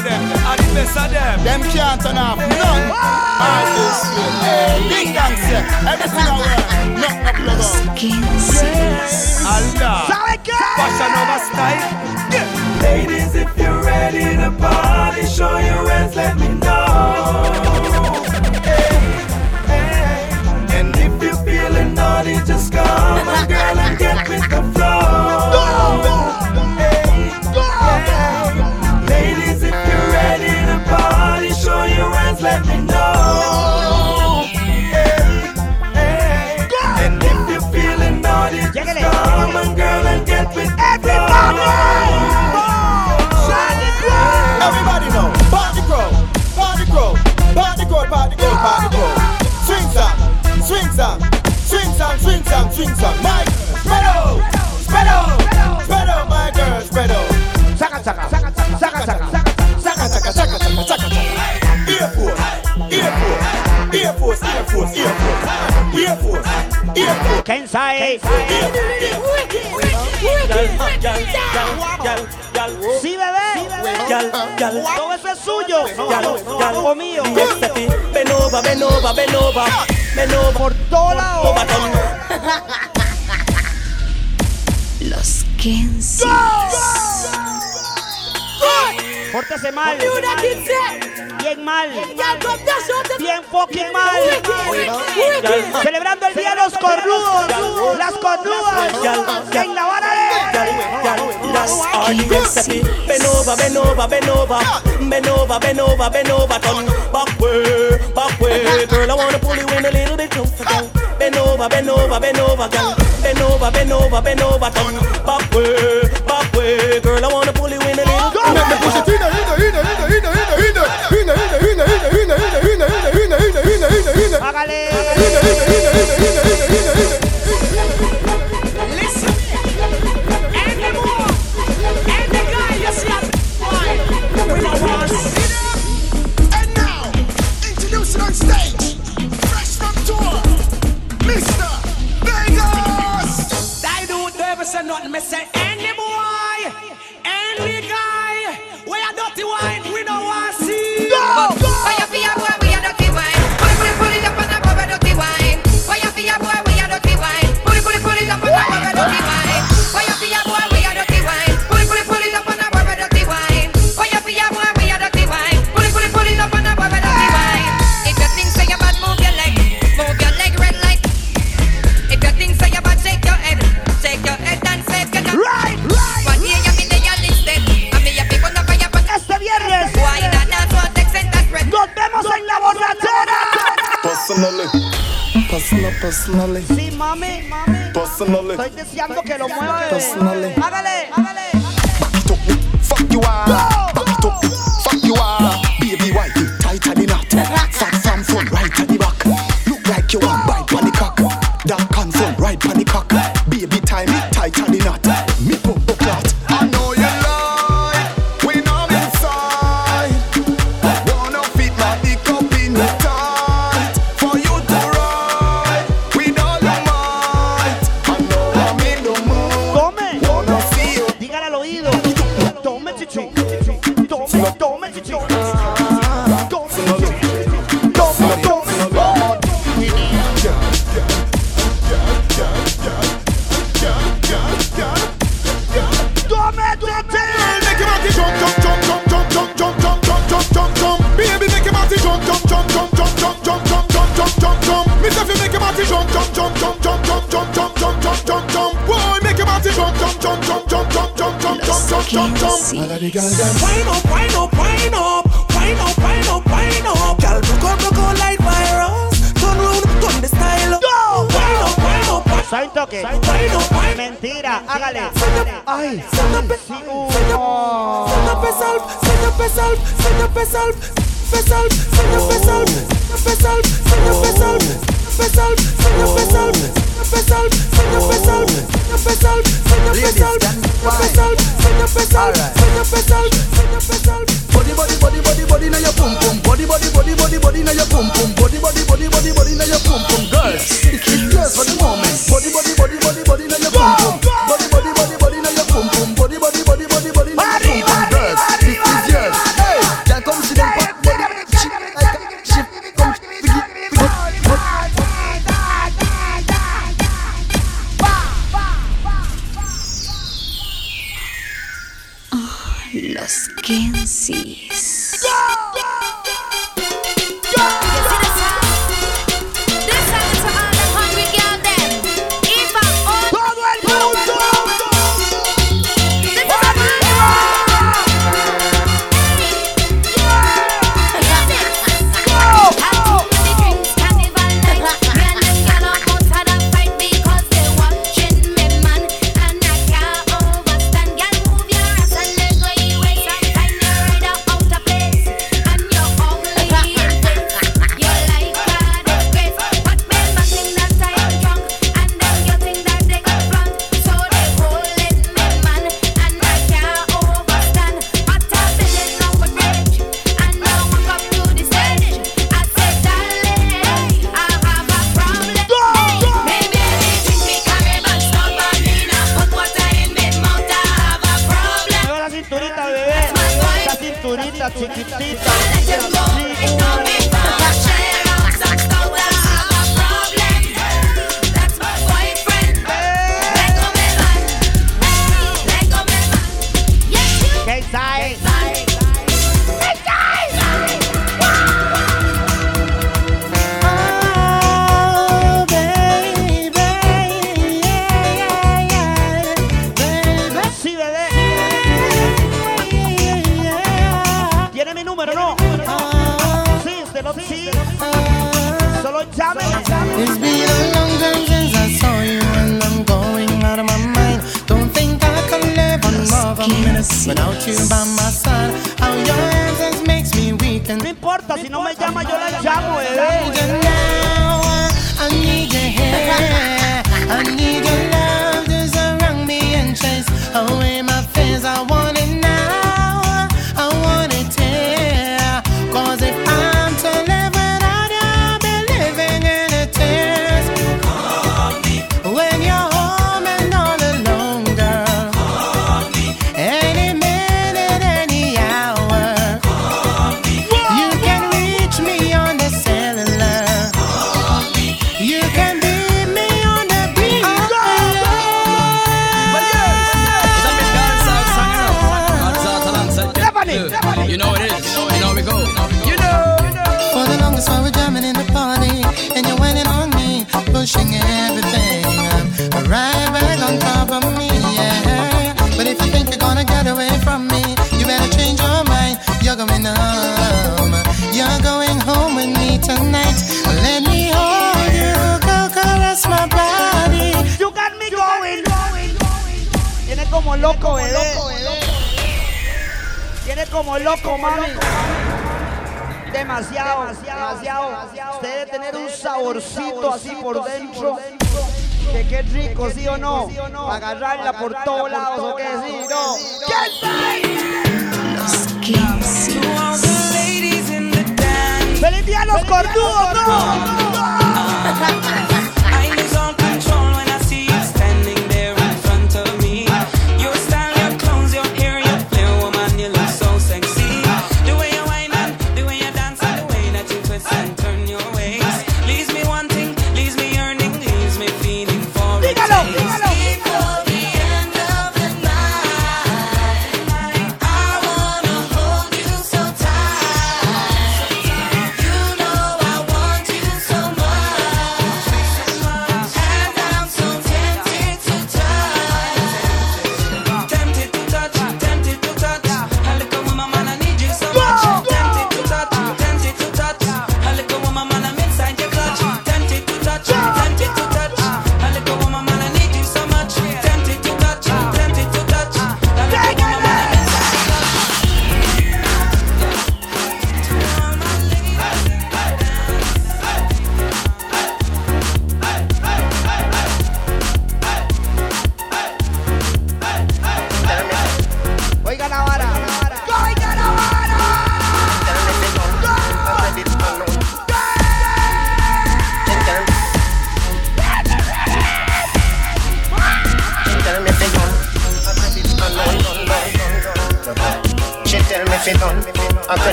S25: Of them, are the best of them.
S26: Them can't turn off none. All this way. Big thanks, yeah. Everything I wear. Nothing to plug on.
S13: Kensis.
S25: Allah, fashion over style. Ladies, if you're ready to party, show your hands, let me know. strings on
S32: my spread out, spread out, spread out, my girl, spread out. Saka saka, saka saka, saka saka, saka
S1: saka,
S25: saka saka, saka saka.
S34: Sí, bebé. Todo eso es suyo. Mío.
S12: Ven over, ven over,
S34: por toda
S20: la hora.
S34: pórtese mal. Bien mal. Bien fucking mal. Celebrando el día de los cornudos. Las cornudas. En la vara
S12: de. Las Benova, Benova, Benova, Benova, Benova, Benova, ton. Backway, backway, girl, I wanna pull you in a little bit closer, girl. Benova, Benova, Benova, girl. Benova, Benova, Benova, ton. Backway, backway, girl, I wanna pull you in a little.
S1: Go, go.
S34: Hágale.
S1: Personally.
S34: Sí, mami.
S1: Personally.
S34: Estoy deseando que lo mueva.
S1: Personally.
S34: Hágale, hágale.
S1: Fuck you
S12: out.
S9: Ah.
S20: los Kensis.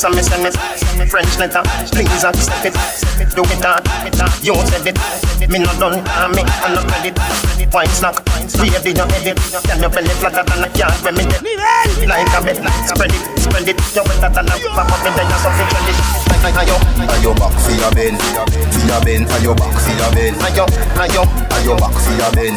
S35: So me
S36: send it French letter. Please accept it Do it. That, do it hard You said it. Me not done uh, I make a no credit. White snack. We have no edit. Can your belly flatter than a yard When me dead. Like a bed Spread it Spread it. You better than a Pop up in there You something credit. Ayo
S37: Ayo back for your ben. See your ben. Ayo back for your ben
S36: Ayo Ayo
S37: Ayo back for your
S36: ben.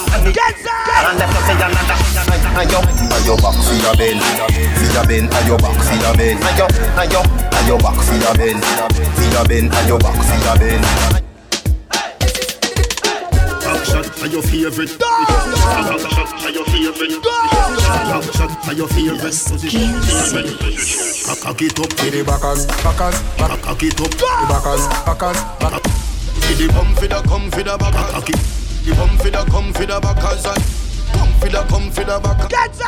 S36: And the and let you say another. Ayo,
S16: Ayo back for your bend, for your bend, ayo back for your bend,
S36: ayo, ayo.
S16: ayo back for your bend, for your bend, ayo back for your bend.
S25: Backshot are your favorite. Backshot are your favorite. Backshot are your favorite. Cock it up,
S16: Get the backers, backers, back,
S25: cock it up.
S16: the backers, backers, back.
S25: The bum for the come for the back. Cock it. The bum for the come for the backers and come for the come for the back.
S1: Get some.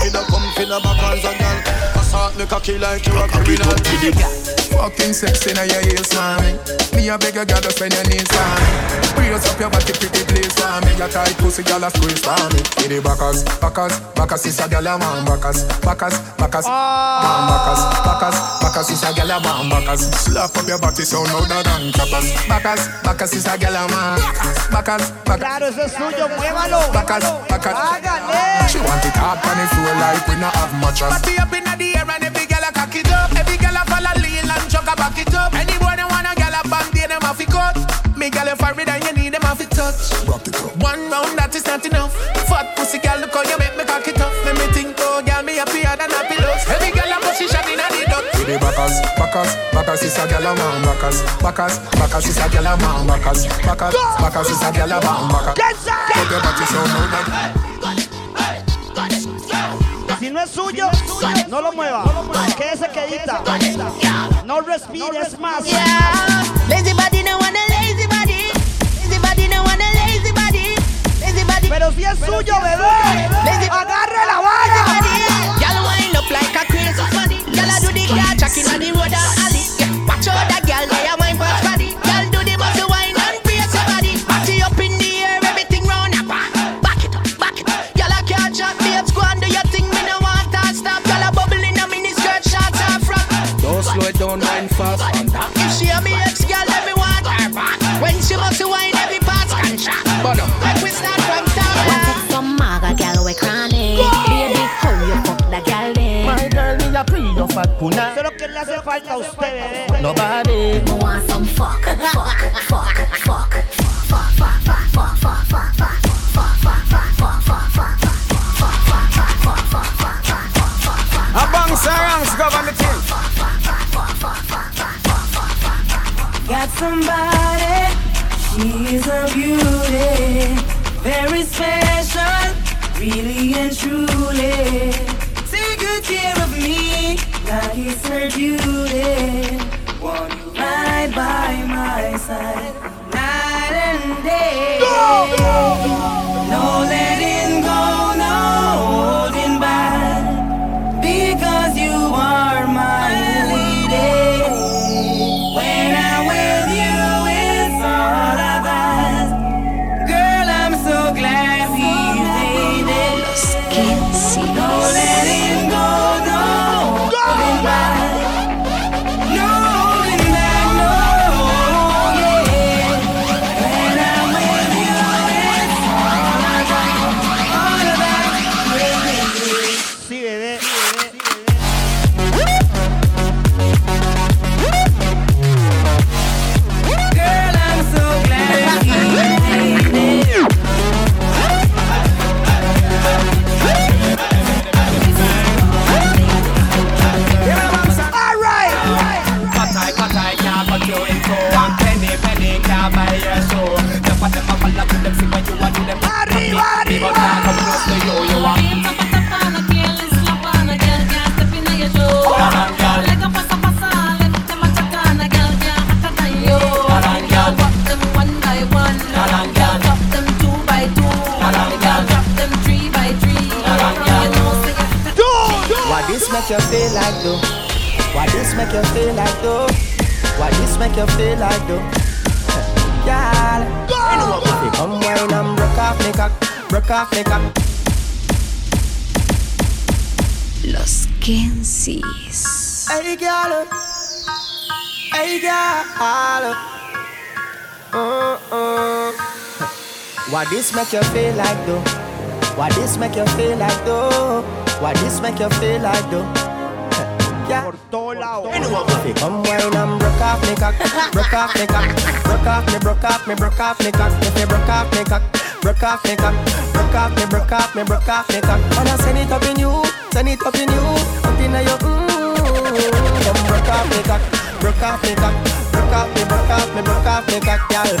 S25: For the come for the backers and girl. Assault me cocky like you a criminal.
S16: Fucking sexy now your heels for me. A beg a girl to spend your knees for me. Brace up your body, pretty place for me. Your tight pussy, girl a squeeze for me. Get the backers, backers, backers is a girl a man backers, backers, backers, ah. man backers, backers, backers is a girl a man backers. Slap up your body so louder than clappers. Backers, backers is a girl a man. Backers, backers.
S1: Claro, eso es suyo, muévalo.
S16: Backers, backers.
S1: Hágale.
S16: She want it hard on the floor like we not have mattress.
S3: Party up inna the back it up. Any boy that want a girl a bang, they them have to cut. Me girl a forehead and you need them have to touch. One round that is not enough. Fat pussy girl, look how you make me cock it up. Let me think, oh girl, me happier than happy looks. Every girl a position inna the duck.
S16: To the backers, backers, backers is a gyal a man backers, backers, backers is a gyal a man backers, backers, backers is a gyal a man backers. Put your body so loud
S1: Si no es suyo, no lo mueva. Quédese quedita. No respires más.
S24: Lazy body no want a lazy body. Lazy body no want a lazy body. Lazy body.
S1: Pero si es suyo, bebé. Agarre la vara.
S24: Girl wind up like a crazy funny. Girl I do the car track inna the road and alley. Yeah, watch out that girl a
S3: pre your fat puna.
S1: Eso es lo que le hace falta a usted, bebé.
S3: Nobody.
S12: Me want some fuck, fuck, fuck, fuck Fuck, fuck, fuck, fuck, fuck, fuck, fuck, fuck, fuck, fuck, fuck, fuck, fuck, fuck,
S26: A bang sarangs govern the thing.
S11: Got somebody, she's a beauty, very special, really and truly.
S3: make you feel like though? Why this make you feel like though? Why this make you feel like though? Girl, you know what we come wine and broke off me cock, broke off me cock.
S13: Los Kensis.
S3: Hey girl, hey girl. Uh, uh. Why this make you feel like though? Why this make you feel like though? Why this make you feel like though?
S1: door loud.
S3: Come wine and broke off me cock, broke off me cock, broke off me, broke off me, broke off me cock. If you broke off me cock, broke off me cock, broke off me, broke off me, broke off me cock. Wanna send it up in you, send it up in you, up in your mm. Come broke off me cock, broke off me cock, broke off me, broke off me, broke off me cock, girl.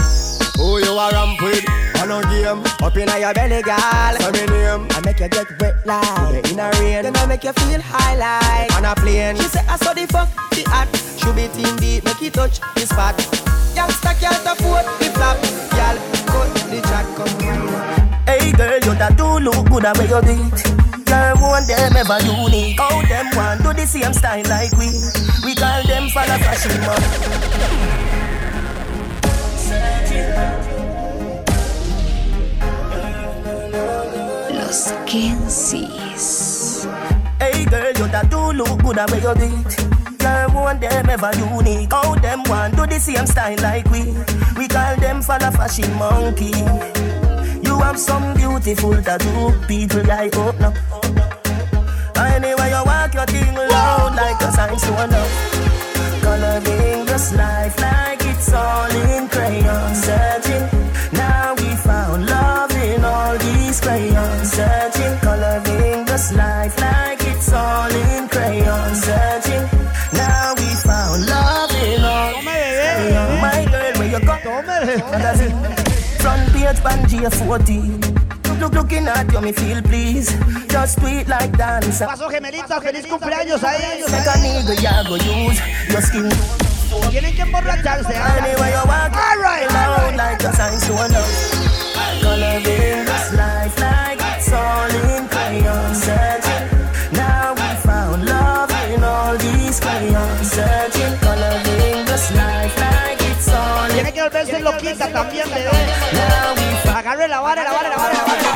S3: Who you are ramping? I no game. Up in your belly, girl. Say me name. I make you get wet like the inner rain. Then I make you feel high like on a plane. She say I saw the fuck the act. Should be team deep, make it touch the spot. Youngster can't afford the flap, girl. Cut the chat, come
S38: Hey girl, you that do look good at where you did. Girl, want them ever unique. How them want do the same style like we? We call them for the fashion man.
S13: Los Kensis.
S38: Hey girl, you that do look good away you beat. Girl, want them ever unique. All them want do the same style like we. We call them for the fashion monkey. You have some beautiful tattoo, people like oh no. Anyway, you walk your thing loud like a sign so enough. Coloring this life like it's all in crayon, searching. us life like it's all in crayon searching. Now we found love in all. Oh my girl, where you go? Front page, Bangia 40. Look, looking at you, me feel please. Just tweet like dancer.
S1: Paso gemelita, feliz cumpleaños a
S38: ellos. Make a nigga, ya go use your skin.
S1: Tienen que emborracharse. ¿eh?
S38: Anyway, you walk. All right, all right. like your sign, so I know. Gonna live this life like
S1: Tiene que volverse loquita también, bebé. Agarre la vara, la vara, la vara, la vara.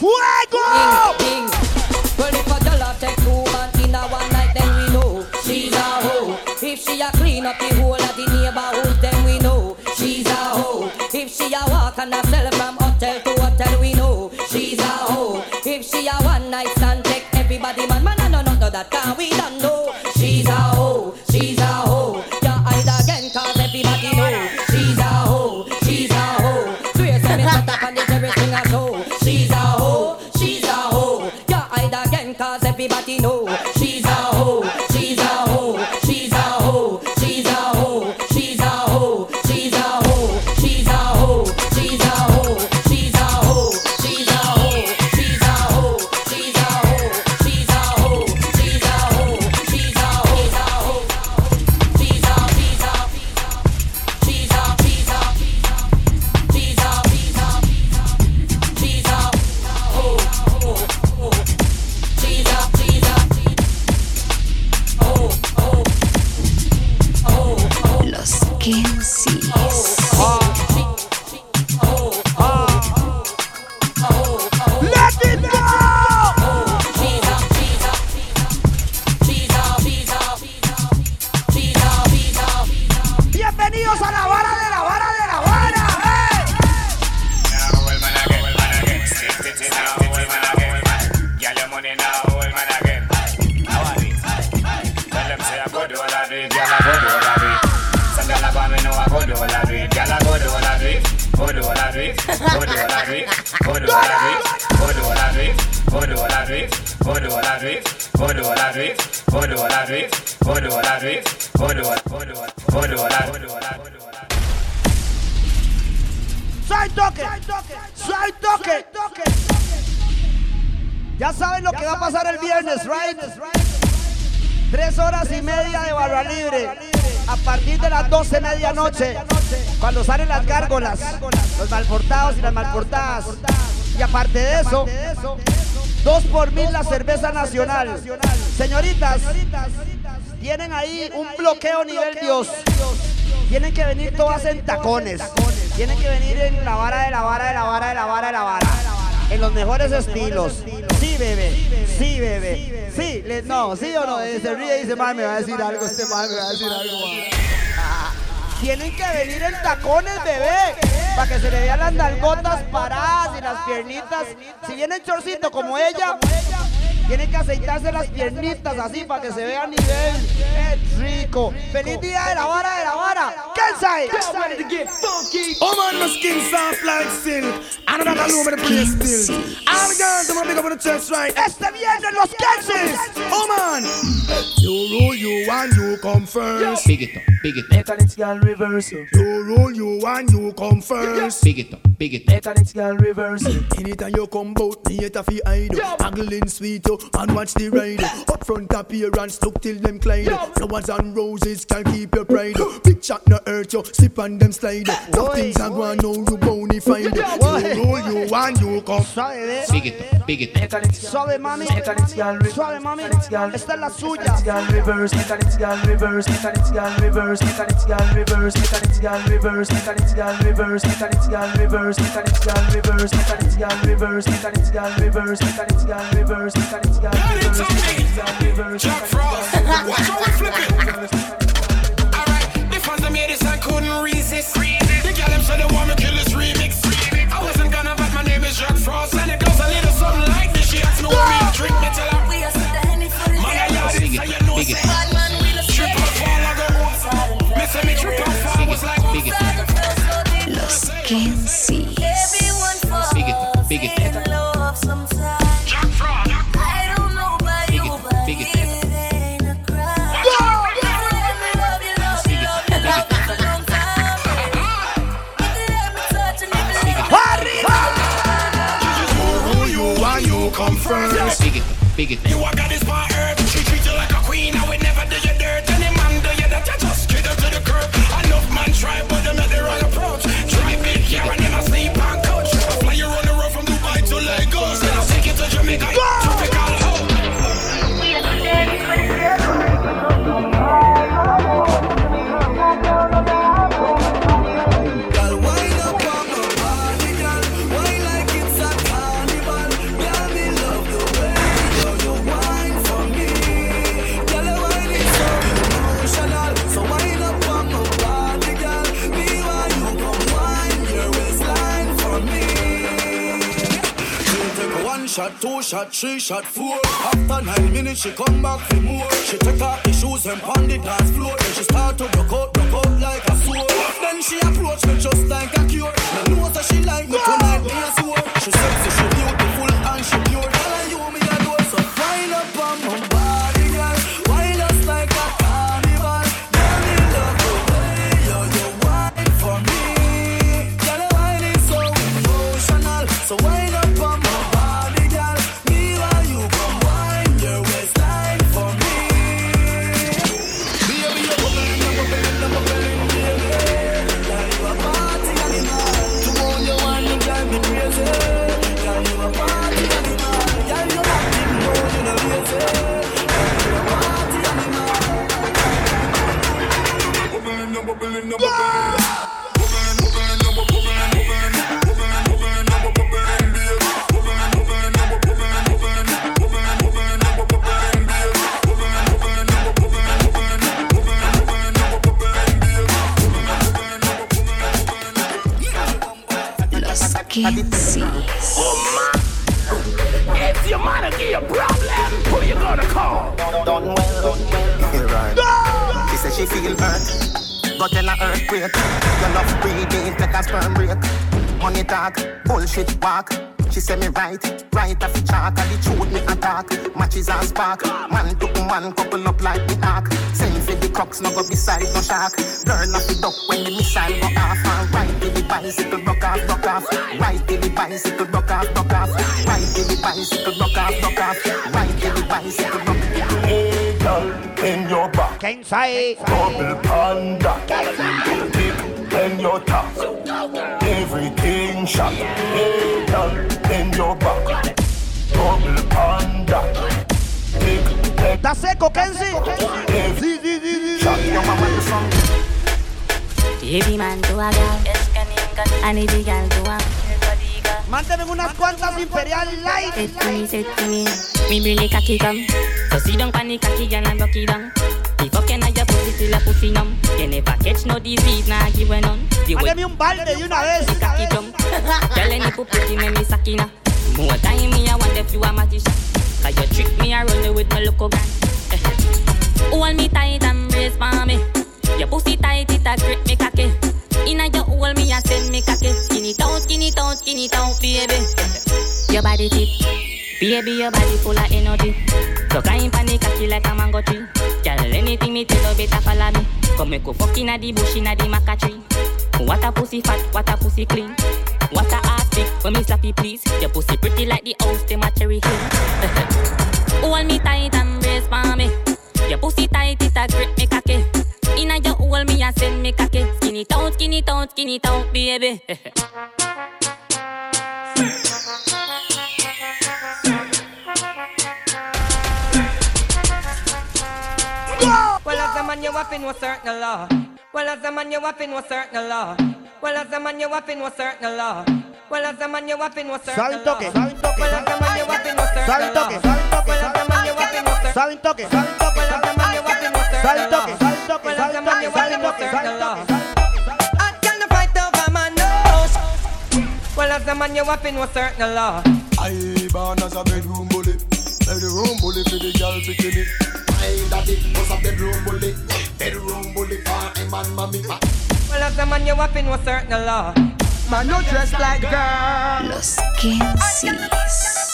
S1: Fuego!
S21: Well, if a girl a take two man in a one night, then we know she's a hoe. If she a clean up the whole of the neighborhood, then we know she's a hoe. If she a walk and a sell from hotel to hotel, we know she's a hoe. If she a one night stand, take everybody man, man, no, no, no, that can we don't
S1: cuando salen las gárgolas, los malportados y las malportadas. Y aparte de eso, dos por mil la cerveza nacional. Señoritas, tienen ahí un bloqueo nivel Dios. Tienen que venir todas en tacones. Tienen que venir en la vara de la vara de la vara de la vara de la vara. En los mejores estilos. Sí, bebé. Sí, bebé. Sí, no, sí o no. Se ríe y dice, "Mae, me va a decir algo. Este mal me va a decir algo. Mae". Tienen que venir en tacones, bebé. Para que se le vean las nalgotas paradas y las piernitas. Si viene en chorcito como ella, tienen que aceitarse las piernitas así para que se vea a nivel. Es rico. ¡Feliz día de la vara de la vara! ¡Kensai!
S13: Oh man, my skin soft like silk. Still. I'm up on the chest right.
S1: Este viernes los Kensis.
S13: Oh and you come first.
S22: Big it up, big it up.
S13: Mechanics girl reverse. Oh. You roll you and you come first.
S22: Big it up, big it up.
S13: Mechanics girl reverse. Anytime you come bout me, it a fi hide. Haggling sweet oh, and watch the ride. Up front appearance, look till them Clyde. Flowers and roses can keep your pride. Big chat no hurt you, slip on them slide. Tough things are going now, you bony find. You roll you and you come.
S1: Suave,
S22: Big it big it up.
S1: Suave, mami. Suave, mami. Esta es la suya.
S13: reverse, mechanics girl reverse, mechanics girl reverse, mechanics girl reverse, mechanics girl reverse, mechanics girl reverse, mechanics girl reverse, mechanics girl reverse, mechanics girl reverse, mechanics girl reverse, mechanics girl reverse, mechanics girl reverse, mechanics girl reverse.
S25: Jack Frost, watch how we flip it. Alright, the fans that made this I couldn't resist. The girl them said they want me kill this remix. friends.
S22: Big, big, big.
S36: Shot, three shot, four. After nine minutes, she come back for more. She take off the shoes and pound the dance floor. Then she start to rock out, rock out like a sword. Then she approach me just like a cure. Me know that she like me tonight, me a swore. She sexy, money talk, bullshit walk. She say me right, right off the chalk, and the truth me attack. Matches and spark, man to man couple up like me ark. Send for the crocks, no go beside no shark. Girl off the duck when the missile go off. And right till the bicycle rock off, rock off. Right till the bicycle rock off, rock off. Right till the bicycle rock off, rock off. Right till the bicycle rock off.
S39: Hey, girl, in your back.
S1: King say.
S39: Double panda. Tick, in your top. Everything shot. Hey, girl, in your back. Double panda. Tick,
S1: ¿Está seco, Kenzie?
S39: Shot your mama the song.
S40: Every man to a girl, and every girl to a
S1: Mándenme unas cuantas Imperial Light.
S40: Say to me, say to me, me really cocky come. So sit down pan the cocky girl and rock it down. The fucking at your pussy till a pussy numb. You never catch no disease, nah give a none.
S1: Mándeme un balde de una vez.
S40: the cocky jump. Girl, any put pretty me me sakina. More time me I wonder if you a magician. Cause you trick me and run with my local gun. Hold me tight and brace for me. Your pussy tight, it a grip me cocky. Inna your hole, me a send me cocky. Skin it out, skin it out, skin it out, baby. Your body tip, baby, your body full of energy. So on the cocky like a mango tree. Girl, anything me tell you better follow me. Come make go fuck inna the bush inna the maca tree. What a pussy fat, what a pussy clean. What a ass big, when me slappy please. Your pussy pretty like the house, them a cherry hill. Hold me tight and brace for me. Your pussy tight, it a grip me cocky. Inna your hole, me a send me cocky. Skin it out, skin it out, skin it out, baby.
S41: man, you have in with certain law. Well, as a man, you have in with certain law. Well, as a man, you have in with certain law. Well, as a man, you have in with certain
S1: Sabe un
S41: law.
S1: toque, sabe un toque.
S41: Well, as a man, you have in with certain
S1: Sabe un
S41: law.
S1: toque, sabe un toque.
S41: Well, as a man, you have in with certain
S1: Sabe un toque, sabe toque.
S41: Well, as a man, you have in with certain
S1: Sabe un
S41: law.
S1: toque, sabe toque,
S41: Well, as a man, you
S1: toque,
S41: have
S1: sabe
S41: in
S1: un
S41: with
S1: toque,
S41: certain law.
S1: toque.
S41: I can't fight over my nose. Well, as a man, you have in with certain law.
S39: I born as a bedroom bully. Bedroom bully for the girl bikini daddy was a bedroom bully, bedroom bully for a man, mommy.
S41: Well, as the man you're whopping certain law.
S13: Man, no dress like girl.
S21: Los
S10: 15.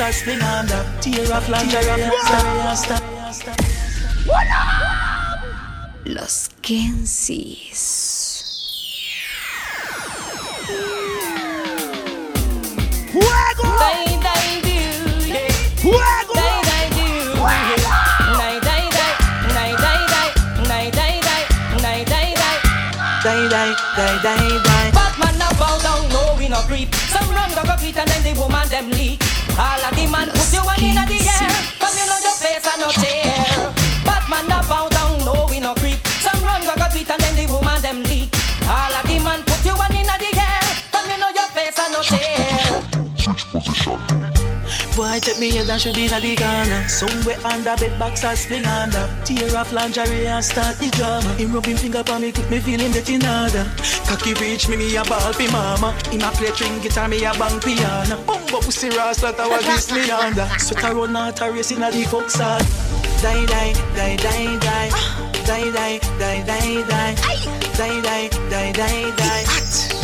S10: Under bed box or spring under. Tear off lingerie, rasta, Head and should be in the corner. Somewhere under bed box or spring under. Tear off lingerie and start the drama. Him rubbing finger on me, keep me feeling in order. Cocky reach me, me a ball fi mama. Him a play string guitar, me a bang piano. Bumbo pussy rasta, that was this me under. Sweat a run out a race in the fuck side. Die, die, die, die, die. Die, die, die, die, die. Die, die, die, die, die.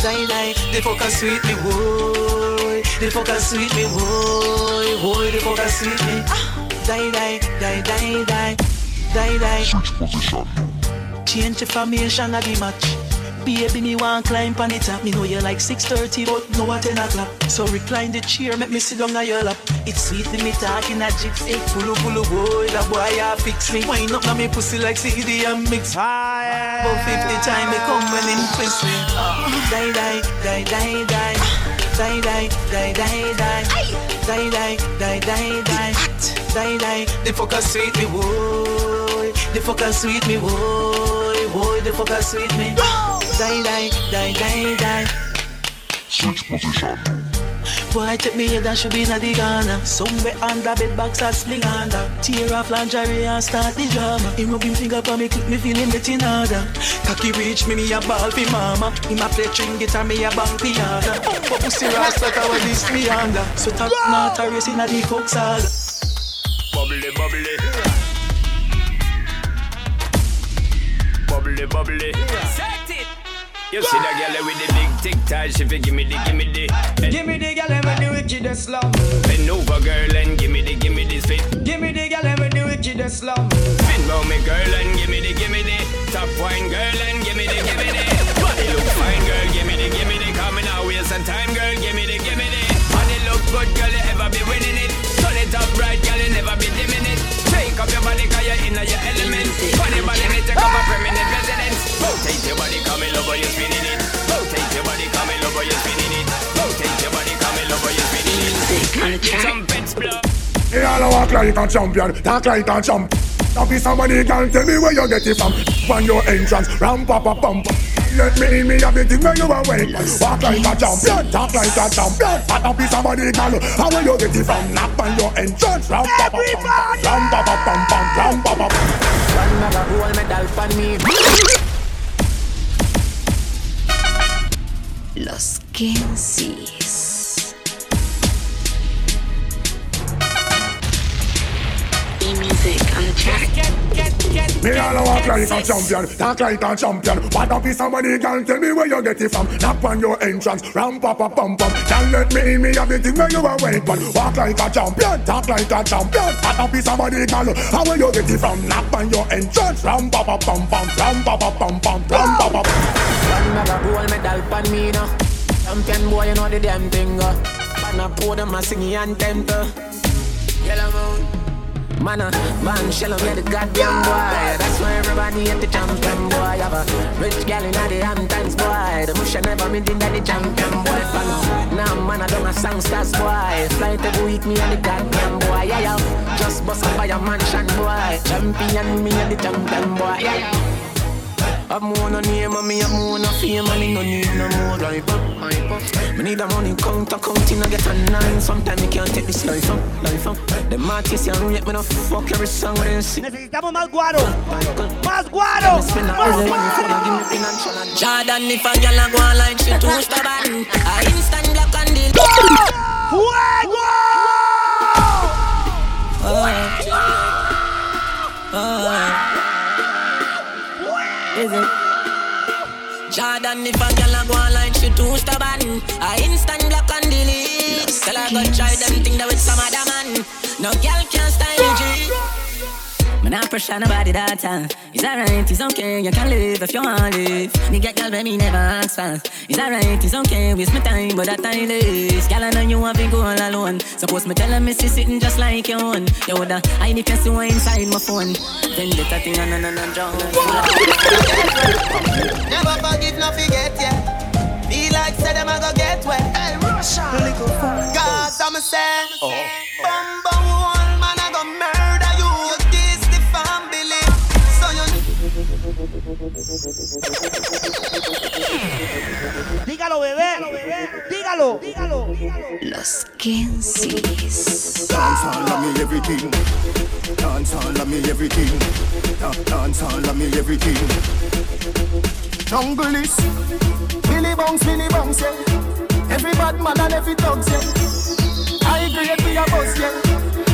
S10: Die, die. The fucker sweet me, boy. The fucker sweet me, boy. Boy, the fucker sweet me. Die, die, die, die, die. Die, die. Switch position. Change the formation of the match. Baby, me want climb on the top. Me know you like 6.30, but no at 10 o'clock. So recline the chair, make me sit down on your lap. It's sweet when me talking a gypsy. Pulu pulu boy, that boy a fix me. Wind up na me pussy like CD and mix. About 50 time me come when twist me. Ah. Die, die, die, die, die. Die, die, die, die, die. Die, die, die, die, die. Die, die. The fucker sweet me, boy. The fucker sweet me, boy. Boy, the fucker sweet me. Die, die, die, die, die.
S27: Switch position.
S10: Boy, take me head and should be in the corner. Somewhere under bed box or sling under. Tear off lingerie and start the drama. Him rubbing finger on me, keep me feeling that in order. Cocky reach me, me a ball fi mama. Him a play string guitar, me a bang piano. Bumbo pussy rasta, that was this me under. So top not a race in a the coke saga.
S24: Bubbly, bubbly. Bubbly, bubbly. Set it. You see that girl with the big tic tac, she fi gimme the, gimme the.
S21: Give me the girl with the wickedest love.
S24: Bend over, girl, and gimme the, gimme the fit.
S21: Give me the girl with the wickedest love.
S24: Bend round me, girl, and gimme the, gimme the. Top wine, girl, and gimme the, gimme the. Body look fine, girl, gimme the, gimme the. Coming out, waste some time, girl, gimme the, gimme the. Body look good, girl, you ever be winning it. Turn it up right, girl, you never be dimming it. Take up your body, cause you're in your element. Funny body, me take up a permanent residence. Rotate your body, come in over, you're spinning it. Rotate your body, come in over, you're spinning it. Rotate your body, come in over, you're spinning it. Trumpets blow.
S27: They all walk like a champion, talk like a champ. Now be somebody can tell me where you get it from. When your entrance, ram pa pa pum pum. Let me in me have the thing where you are wait. Walk like a champion, talk like a champion. But now be somebody can how where you get it from. Knock on your entrance, ram pa pa pum pum. Ram pa pa pum pum, ram pa pa pum.
S24: Another gold medal for me.
S13: Los Kensis. E-music on the track.
S27: Me all a walk like a champion, talk like a champion. What up is somebody can tell me where you get it from? Knock on your entrance, ram pa pa pum pum. Can't let me in me have the thing where you are wait, but walk like a champion, talk like a champion. What up is somebody can how where you get it from? Knock on your entrance, ram pa pa pum pum, ram pa pa pum pum, ram pa pa.
S24: Another gold medal for me now. Champion boy, you know the damn thing. Uh. Man, I pour them a sing anthem to. Yellow moon. Man, uh, man, shell of the goddamn boy. That's why everybody at the champion boy. Have a rich gal in the Hamptons boy. The bush I never meet in the champion boy. Fan. Now, man, I don't a songsters boy. Flight every week, me and the goddamn boy. Yeah, yeah. Just bust up by a mansion boy. Champion, me and the champion boy. Yeah, yeah. Have more no name and me have more no fame and me no need no more life up. Me need a money count, a counting, I get a nine. Sometimes me can't take this life up, life up. The artists you rate me no fuck every song when they sing.
S1: Necesitamos más guaro. Más guaro. Más
S24: guaro. Jordan, if a girl a go on like she too stubborn, I instant block and deal.
S1: Fuego!
S24: Is it? Jordan, if a girl a go on like she too stubborn, I instant block and delete. Tell her go try them thing that with some other man. No girl can style G. Me not pressure nobody that time. It's alright, it's okay, you can live if you want live. Me get girl when me never ask for. It's alright, it's okay, waste my time, but that time is. Girl, I know you want to go all alone. Suppose me tell her me see sitting just like your own. You woulda hide if you see one inside my phone. Then get that thing on and on and drown.
S32: Never forgive, no forget, yeah. Feel like say them I go get wet. Hey, Russia. Cause I'm a say, oh. Bumba one
S1: Dígalo, bebé. Dígalo. Dígalo.
S13: Los Kensis.
S27: Dance all of me everything. Dance all of me everything. Dance all of me everything. Jungle is Billy Bounce, Billy Bounce, yeah. Every bad man and every thugs, yeah. I grade we a boss, yeah.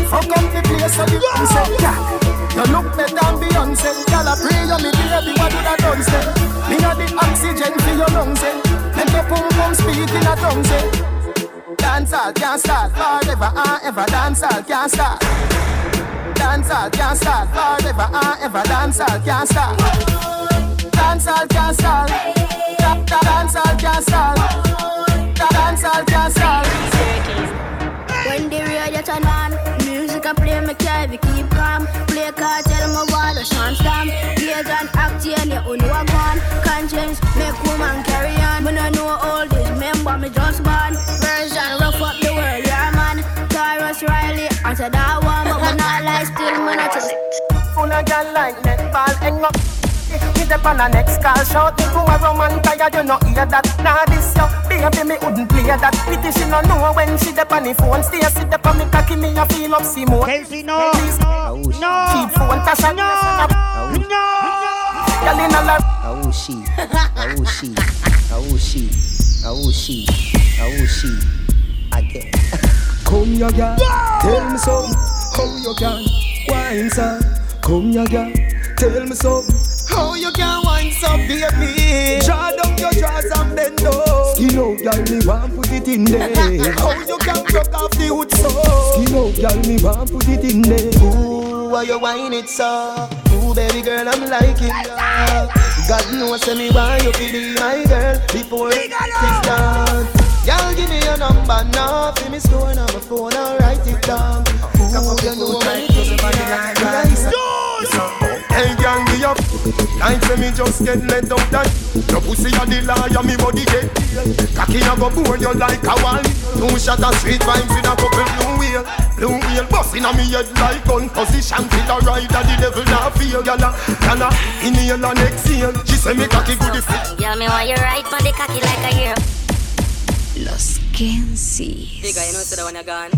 S27: Fuck up the place so the bounce, yeah. yeah. You look better than Beyonce. Y'all a pray you me baby, what did I done say? Me a the oxygen for your lungs, yeah. Make your pum pum speak in a tongue, yeah. Dancehall can't start forever and ever. Dancehall can't start. Dancehall can't start forever and ever. Dancehall can't start. Dancehall can't start. Da- da- Dancehall can't start. Da- Dancehall can't start.
S42: When the radio turn on, music I play me carry act here you only walk on. Conscience make woman carry on. When I know all this, remember me just born. Version rough up the world, yeah man. Tarrus Riley, answer that one, but when I lie still, man I just.
S27: Full of gal like netball, hang up. Hit up on the next call, shout me to a woman tired, you no hear that. Nah, this yo, baby, me wouldn't play that. Pity she no know when she dep on the phone. Stay sit up on me cocky, me a feel up see more.
S1: Casey, no, no, no,
S27: Keep phone, Tasha,
S1: no, no.
S27: Gal in a la
S43: Oh she, oh she, oh she, oh she, oh she. Again.
S9: Come ya girl, tell me something. How you can wine so? Come ya girl, tell me something.
S32: How you can wind so baby?
S9: Draw down your drawers and bend down. Skin out, girl, me want put it in there.
S32: How you can broke off the hood so?
S9: Skin out, girl, me want put it in there.
S32: Ooh, why you whine it so? Ooh, baby girl, I'm liking ya. God knows say me why you feel be my girl before it's done. Y'all give me your number now, fi me store on my phone, I'll write it down. Ooh, you know my nice.
S27: Hey girl, me up Like say me just get let up that Your pussy a the liar, me body get Cocky a go bore you like a wall Two shot of sweet vibes with a couple blue wheel
S44: wheel Blue wheel bust inna me head like gun Position to the right that the devil not feel Gyal a, gyal a, inhale and exhale She say me cocky good if it
S20: Girl, me want you right on the cocky like a hero.
S13: Los Kensis.
S24: Bigger, you know, so that when you're gone.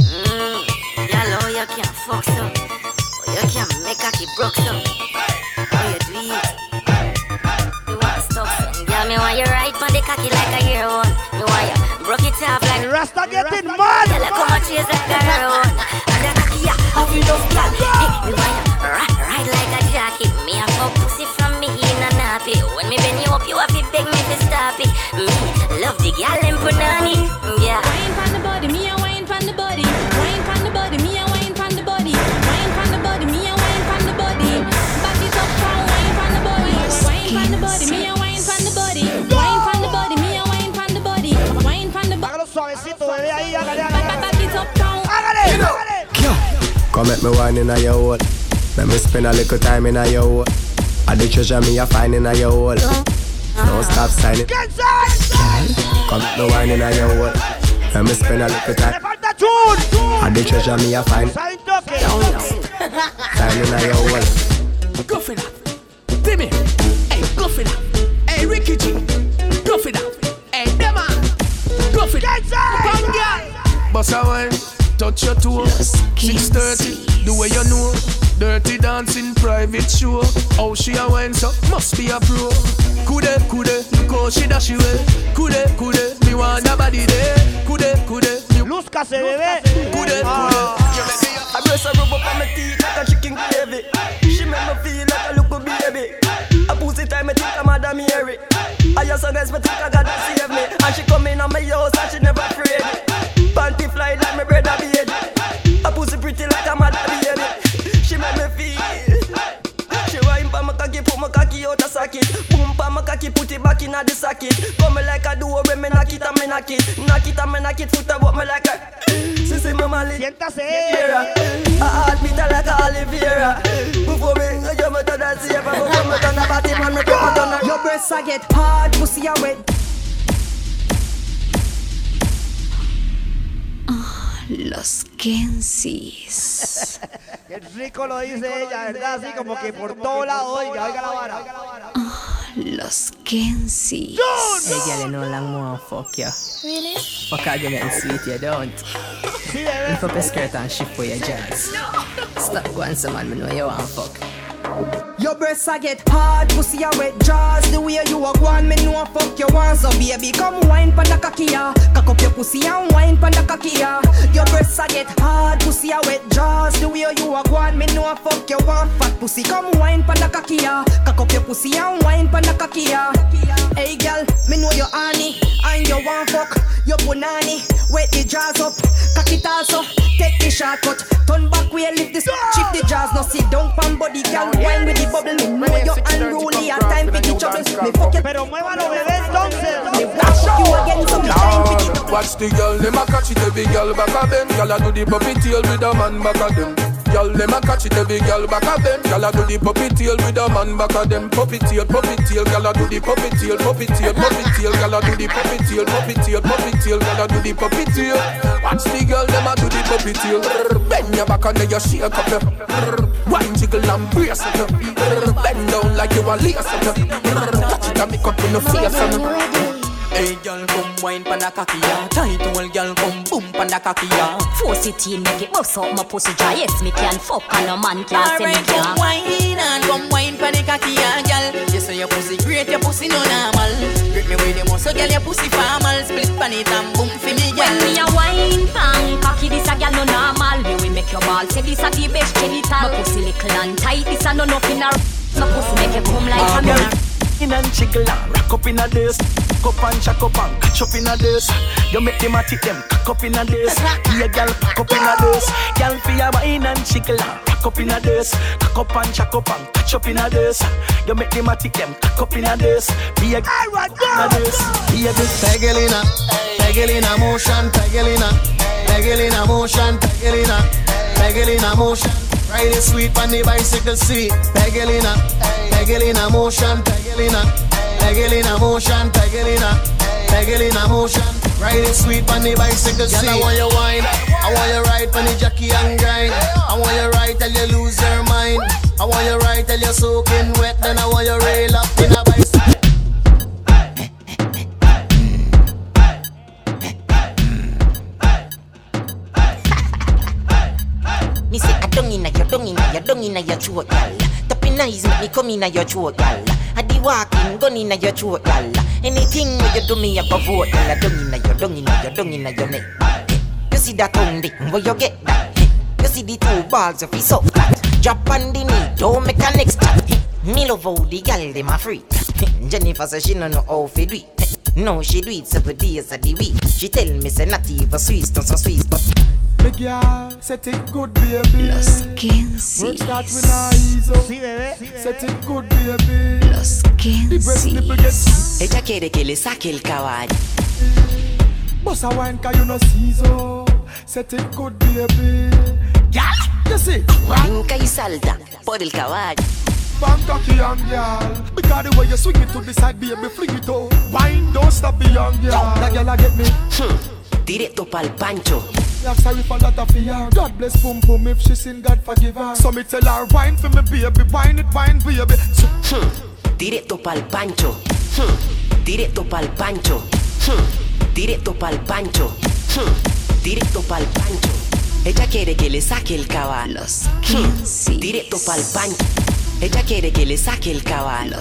S20: Mm. Girl, oh, you can fuck so. You can make cocky broke so. Oh, you do it. You want stop so. Girl, me want you right on the cocky like a hero one. Me want you broke it off like
S1: Rasta getting mad.
S20: Girl, come and chase like a one. And the cocky, yeah, how you love girl. Me want you
S45: Come make me wine in a your hole. Let me spend a little time in a your hole. I the treasure me a find in a your hole. Don't stop signing. Come make me wine in a your hole. Let me spend a little time. I the treasure me a find. Time in a your hole.
S46: Go for that. Timmy. Hey, go for that. Hey, Ricky G. Go for that. Hey, Dema. Go for that. Bang, girl.
S16: Boss a wine, touch your toe. 6:30, the way you know. Dirty dancing, private show. How she a wine so must be a pro. Kude, kude, look how she dash away. Kude, kude, me want your body there. Kude, kude, me
S1: Lúzcase, bebé.
S16: Kude, kude.
S47: I brace her rub up on my teeth like a chicken gravy. She make me feel like a little baby. I pussy time, I think I'm Madam Mary. I just so nice, but think I gotta save me. And she come in on my house and she never afraid. Panty fly like my brother baby. I pussy pretty like a mother baby. She make me feel. She wine pa my cocky, put my cocky out a socket. Boom pa my cocky, put it back in a the socket. Come me like a duo when me knock it and me knock it. Knock it and me knock it, foot about me like a. Sissy mama lit.
S1: Siéntase.
S47: I heart beat like a Oliveira. Before me, you me turn a saver. Before me turn a batty man, me turn a. Your breasts I get hard, pussy a wet.
S13: Los Kensis.
S1: Qué rico lo dice ella, ¿verdad? Así como que por todo lado, oiga, oiga la vara.
S13: Los Kensis.
S48: Hey girl, you know long more fuck you.
S49: Really?
S48: Fuck out, you getting sweet, you don't. Lift up your skirt and shift for your jazz. Stop going some man, me know you want fuck.
S47: Your breasts I get hard, pussy a wet jaws. The way you walk one, me know fuck you want. So baby, come wine pon the cocky ya. Cock up your pussy and wine pon the cocky ya. Your breasts I get hard, pussy a wet jaws. The way you walk one, me know fuck you want. Fat pussy, come wine pon the cocky ya. Cock up your pussy and wine pon the cocky ya. Hey girl, me know you honey and you want fuck. Your punani, wet the jaws up, cock it also. Take the shortcut, turn back where lift this. Shift the jaws, no sit down pan body, girl. Wine with the bubble, me know you're unruly. A time for the trouble, me fuck you.
S1: Pero muévalo, bebé, entonces.
S47: Me wash you again, so me time for the
S16: Lord, watch the girl, them a catch it every girl back a bend. Girl a do the puppy tail with a man back a them. Girl, them a catch it every girl back a bend. Girl a do the puppy tail with a man back a them. Puppy tail, puppy tail, girl a do the puppy tail, puppy tail, puppy tail, girl a do the puppy tail, puppy tail, puppy tail, girl a do the puppy tail. Watch the girl, them a do the puppy tail. Bend your back and then you shake up your. Wine jiggle and brace up. Bend down like you a lace up. Touch it and make up in the face.
S24: Hey girl, come wine pan the cocky. Tight old girl, come the cocky ya.
S20: Force it in, make it bust out my pussy dry. Yes, me can fuck and no man can say me
S24: Alright, come wine and come wine pan the cocky ya, girl. You say your pussy great, your pussy no normal. Grip me with the muscle, girl, your pussy formal. Split pan it and boom for me, girl.
S20: When me a wine pan, cocky this a gal no normal. Me we make your ball say this a the best genital. My pussy little and tight, this a no nothing. My pussy make you come like oh, a mirror.
S10: In and jiggle and rock up in a this. Cock up and jack up and catch up in a this. You make them a tick them cock up in a this. Be a gal pack up in a this. Gal fi a wine and jiggle and rock up in a this. Cock up and jack up and catch up in a this. You make them a tick them cock up in a this. Be a gal in a this. Be a good
S32: Pegelina, Pegelina motion, Pegelina, Pegelina motion, Pegelina, Pegelina motion. Ride it sweet on the bicycle seat. Pegelina, Pegelina motion, Pegelina, Pegelina motion, Pegelina, Peggle in a motion, riding sweet on the bicycle seat. I want you wine, I want you ride on the jockey and grind. I want you ride till you lose your mind. I want you ride till you're soaking wet, then I want you rail up in a bicycle.
S39: Me say I don't inna your, don't inna your, don't inna your throat, gal. Tapping eyes make me come inna your throat, gal. I di walking, gun inna your throat, gal. Anything where you do me, I go vote, gal. Don't inna your, don't inna your, don't inna your neck. You see that tongue dick, where you get that? You see the two balls of his up that. Drop on the knee, don't make a next chat. Me love how the gal dem a freak. Jennifer say she no know how fi do it. No, she do it seven days of the week. She tell me say not even Swiss, not so Swiss, but
S9: Me girl, set it good, baby.
S13: Los
S9: Work start with a ease up. Set it good, baby.
S13: Los
S9: The breast nipple gets
S39: ella quiere que le saque el caballo.
S9: Bust a wine cause you no see so Set it good baby Girl, you see
S39: Brinca y salta por el caballo.
S9: Bang cocky and girl Because the way you swing it to the side baby fling it out Wine don't stop the young girl That girl a get me
S39: Directo pa'l pancho.
S9: Her if a lot of fear God bless boom boom if she sin God forgive her So me tell her wine for me baby Wine it wine baby so,
S39: Directo pa'l pancho. Directo pa'l pancho. Directo pa'l pancho. Directo pa'l pancho. Ella quiere que le saque el caballo. Directo pa'l pancho. Ella quiere que le saque el caballo.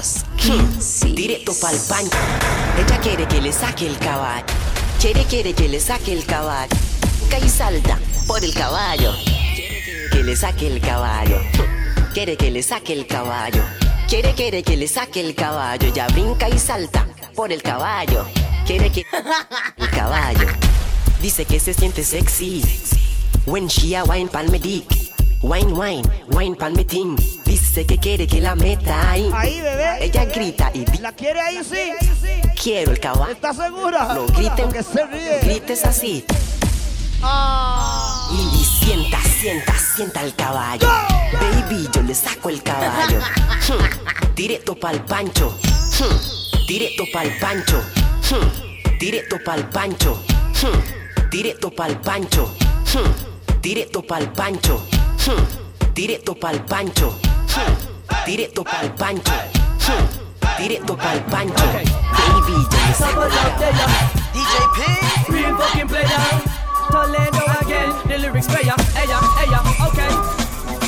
S39: Directo pa'l pancho. Ella quiere que le saque el caballo. Quiere, quiere que le saque el caballo. Cae y salta por el caballo. Que le saque el caballo. Quiere que le saque el caballo. Quiere, quiere que le saque el caballo. Ya brinca y salta por el caballo. Quiere que el caballo. Dice que se siente sexy. When she a wine pal me dick. Wine, wine, wine pal me ting. Dice que quiere que la meta ahí.
S1: Ahí, bebé.
S39: Ella grita y
S1: ¿La quiere ahí sí?
S39: quiero el caballo.
S1: ¿Estás segura?
S39: No griten,
S1: Que se ríe.
S39: grites así. Y sienta, sienta, sienta el caballo. Baby, yo le saco el caballo. Hmm, Directo pa'l pancho. Hmm, Directo pa'l pancho. Hmm, Directo pa'l pancho. Directo pa'l pancho. Directo pa'l pancho. Directo pa'l pancho. Directo pa'l pancho. Hmm, Directo pa'l pancho. Baby, yo le saco el caballo.
S10: DJ P. Real fucking player. Toledo again. The lyrics player. Ella, ella, okay.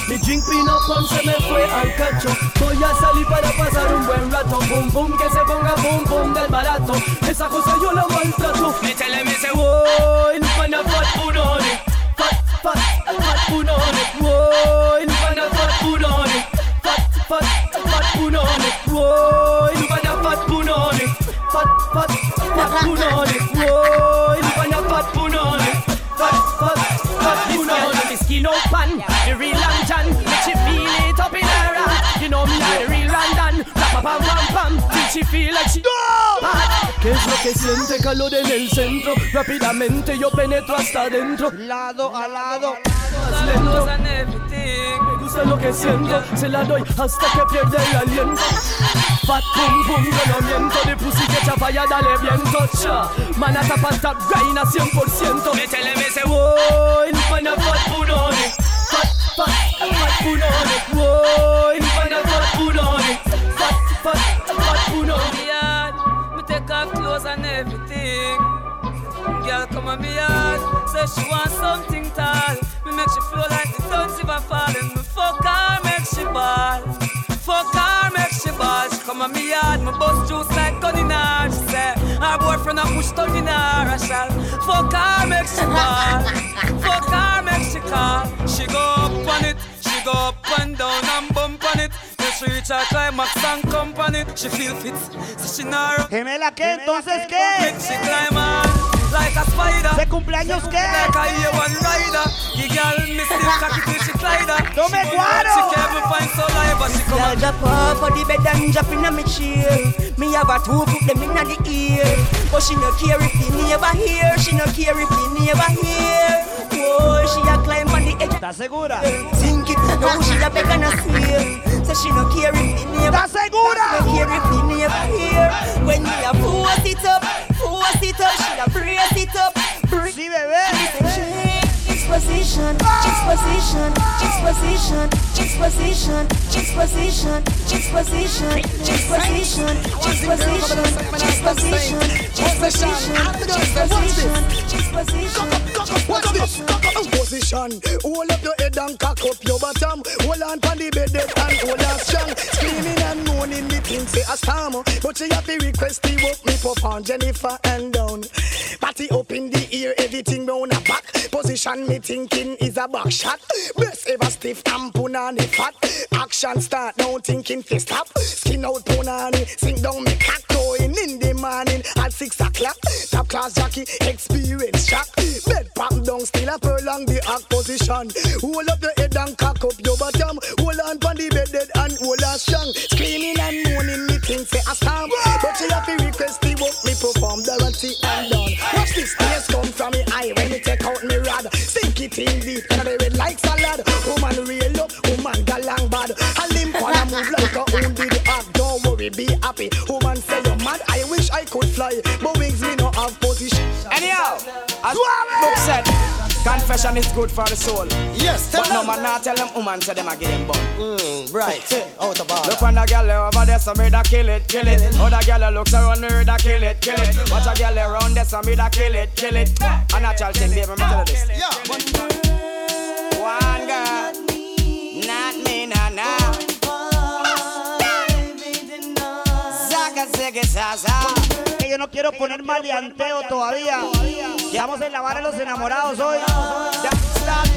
S10: Mi drink peanut punch se me fue al cacho Voy a salir para pasar un buen rato Boom, boom, que se ponga boom, boom del barato Esa cosa yo la maltrato Métele me ese woy, pana fat punoni Fat, fat, fat punone, punone, pat pat pat punone, punone, punone. You know me like real London, pam pam pam pam, she feel like she. ¿Qué es lo que siente calor en el centro? Rápidamente yo penetro hasta adentro,
S1: lado a lado.
S10: Más. Me gusta lo que siento Se la doy hasta que pierde el aliento. Fat pum pum, yo no miento De pussy que chafalla, dale viento cha. Mana tapa tap, grind a 100% Métele ese woy, pana fat punoni Fat, fat, fat punoni Woy,
S22: Girl come on me yard. Say she want something tall. Me make she flow like the clouds if I falling. Me fuck her, make she ball. Fuck her, make she ball. She come on me yard. Me bust juice like gun in her. She say her boyfriend a push down in her. I shall fuck her, make she ball. fuck her, make she call. She go up on it. She go up and down and bump on it. She reach her climax and it. She feel fit. So she narrow.
S1: Gemela, ¿qué? Entonces, ¿qué?
S22: Make she climb on like a spider.
S1: ¿De cumpleaños qué?
S22: Like a A1 rider. The girl me still cocky till she glide her.
S1: Tome
S22: She
S1: guaro.
S22: She can't even find so live, but she come
S10: Girl
S22: on.
S10: drop off of the bed and drop in me chair Me have a two put them inna the ear But she no care if the neighbor hear She no care if the neighbor hear Whoa, she a climb on the edge
S1: ¿Estás segura?
S10: Sink it, now she a beg and a swear So she no care if the neighbor
S1: ¿Estás segura?
S10: No care if the neighbor hear When me a force it up, Post
S50: it up, she a brace it up. Bring, she just position, just position, just position, just position, just position, just position.
S51: Position, hold up your head and cock up your bottom. Hold on pon the bed and hold on strong. Screaming and moaning, the thing say a storm. But she have to request the work me on Jennifer and down. Party up in the ear, everything round a back. Position me thinking is a back shot. Best ever stiff and punani fat. Action start now thinking fi stop. Skin out punani, sink down me cock going in the morning at six o'clock. Top class jockey, experience shock. Bed pop down, still a prolong the act position. Hold up the head and cock up your bottom. Hold on pon the bed dead and hold on strong. Screaming and moaning, me think say a storm. But she have to request the work me perform, guarantee and done. Watch this tears come from me eye when me take out me rod. It deep, and the red like salad. Woman real up, woman galang bad. A limp wanna move like a wounded hog. Don't worry, be happy. Woman say you're mad. I wish I could fly, but wings me no have position.
S52: Anyhow, as book said, confession is good for the soul.
S51: Yes, tell
S52: but no man not tell them woman say them a them bun.
S51: Mm, right, out of order.
S52: Look on the girl over there, some me da kill it, kill it. Other girl looks around me da kill it, kill it. Watch a girl around there, some me da kill it, kill it. A natural thing, baby, me tell you this. One Ziggy, zaza.
S1: Que yo no quiero poner maleanteo todavía. Estamos en la vara de los enamorados hoy.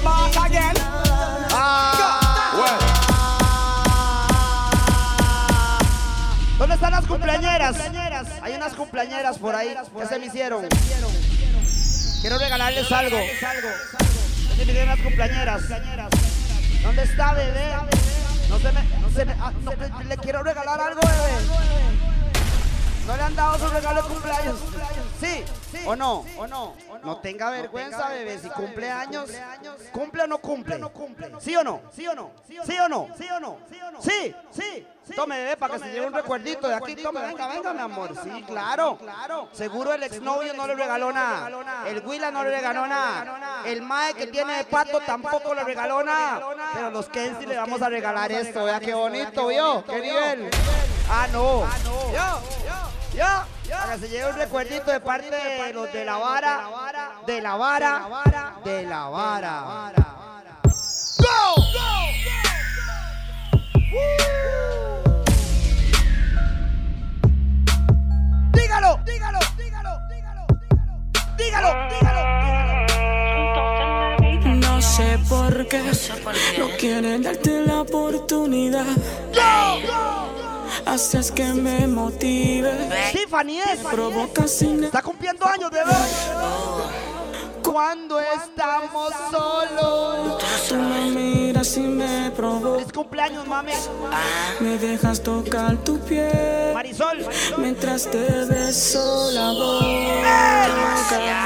S52: Back again.
S1: ¿Dónde están las cumpleañeras? Hay unas cumpleañeras por ahí que se me hicieron. Quiero regalarles algo. Me dieron unas cumpleañeras. ¿Dónde está, bebé? No se me, no se me, ah, no, le quiero regalar algo, bebé. ¿No le han dado su regalo de cumpleaños? ¿Sí? ¿O no? ¿O no? No tenga vergüenza, bebé. Si cumple años, ¿cumple o no cumple? ¿Sí o no? ¿Sí o no? ¿Sí o no? ¿Sí o no? ¿Sí? ¿Sí? Tome, bebé, para que se lleve un recuerdito de aquí. Tome, venga, venga, mi amor. Sí, claro. Seguro el exnovio no le regaló nada. El Willa no le regaló nada. El Mae que tiene de pato tampoco le regaló nada. Pero los Kenzie le vamos a regalar esto. Vea qué bonito, ¿vio? ¿Qué nivel? Ah, no. Yo, yo, para que se lleve un recuerdito de parte de los de la vara, de la vara, de la vara. ¡Go! Dígalo, dígalo, dígalo, dígalo, dígalo, dígalo,
S53: No sé por qué no quieren darte la oportunidad. Haces que me motive.
S1: Tiffany es.
S53: Provoca sin
S1: Está cumpliendo años, bebé. Cuando estamos solos.
S53: Tú me miras y me provocas.
S1: Es cumpleaños, mami.
S53: Me dejas tocar tu piel.
S1: Marisol.
S53: Mientras te beso la boca.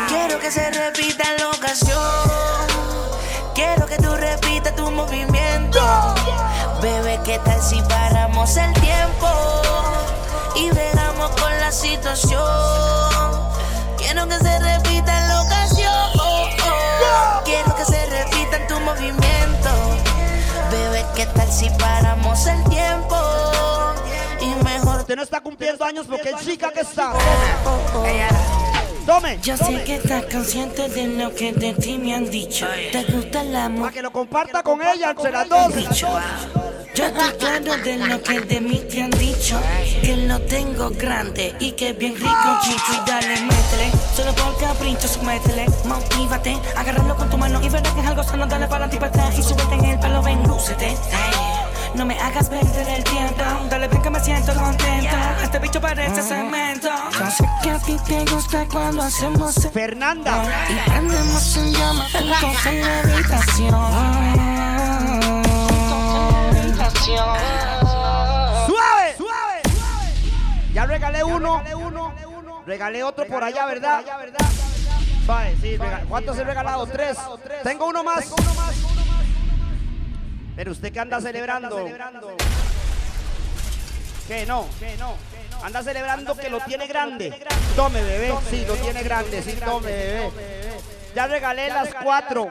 S12: Quiero que se repita la ocasión. Quiero que tú repitas tu movimiento. Bebé, ¿qué tal si paramos el tiempo? Y bregamos con la situación. Quiero que se repita la ocasión. Quiero que se repita en tu movimiento. Bebé, ¿qué tal si paramos el tiempo? Y mejor.
S1: Usted no está cumpliendo años porque es chica que está. Tome.
S12: Yo sé que estás consciente de lo que de ti me han dicho. Te gusta la
S1: Para que lo comparta con ella entre las dos.
S12: Yo estoy claro de lo que de mí te han dicho. Que lo tengo grande y que bien rico, chicho. Y dale, métele. Solo por capricho, métele. Motívate, agárralo con tu mano y verás que es algo sano. Dale para y para atrás y súbete en el pelo, ven, lúcete. No me hagas perder el tiempo. Dale, ven que me siento contento. Este bicho parece cemento. Yo sé que a ti te gusta cuando hacemos.
S1: Fernanda.
S12: Y prendemos en llama juntos en la habitación.
S1: Suave, suave. Ya regalé uno. Regalé otro por allá, ¿verdad? Suave, sí. ¿Cuántos he regalado? Tres. Tengo uno más. Pero usted que anda celebrando. ¿Qué no? Anda celebrando que lo tiene grande. Tome, bebé. Sí, lo tiene grande. Sí, tome, bebé. Ya regalé las cuatro.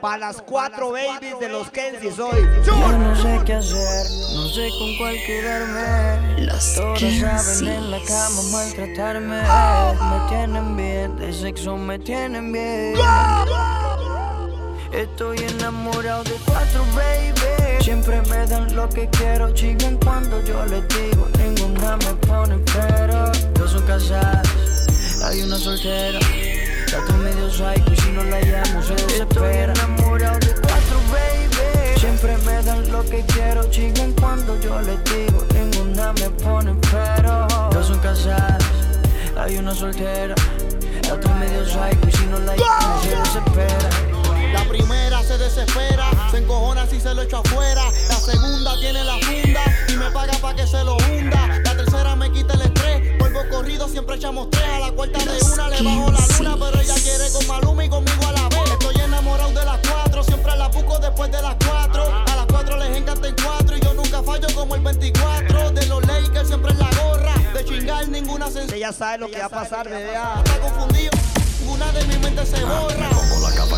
S1: Para las cuatro babies de los Kensis hoy.
S53: Yo no sé qué hacer, no sé con cuál quedarme.
S13: Los
S53: Todas saben en la cama maltratarme. Me tienen bien, de sexo me tienen bien. Estoy enamorado de cuatro, baby. Siempre me dan lo que quiero, chigan cuando yo les digo. Ninguna me pone pero. Dos son casadas, hay una soltera. La otra medio psycho y si no la llamo se desespera. Estoy enamorado de cuatro, baby. Siempre me dan lo que quiero, chigan cuando yo les digo. Ninguna me pone pero. Dos son casadas, hay una soltera. La otra medio psycho y si no la llamo se desespera.
S32: La primera se desespera, se encojona si se lo echo afuera. La segunda tiene la funda y me paga pa' que se lo hunda. La tercera me quita el estrés, vuelvo corrido, siempre echamos tres. A la cuarta de una le bajo la luna, pero ella quiere con Maluma y conmigo a la vez. Estoy enamorado de las cuatro, siempre la busco después de las cuatro. A las cuatro les encanta en cuatro y yo nunca fallo como el 24. De los Lakers siempre en la gorra, de chingar ninguna sensación.
S1: Ella sabe lo que va a pasar, bebé.
S32: Está confundido, ninguna de mi mente se borra.
S54: Pongo la capa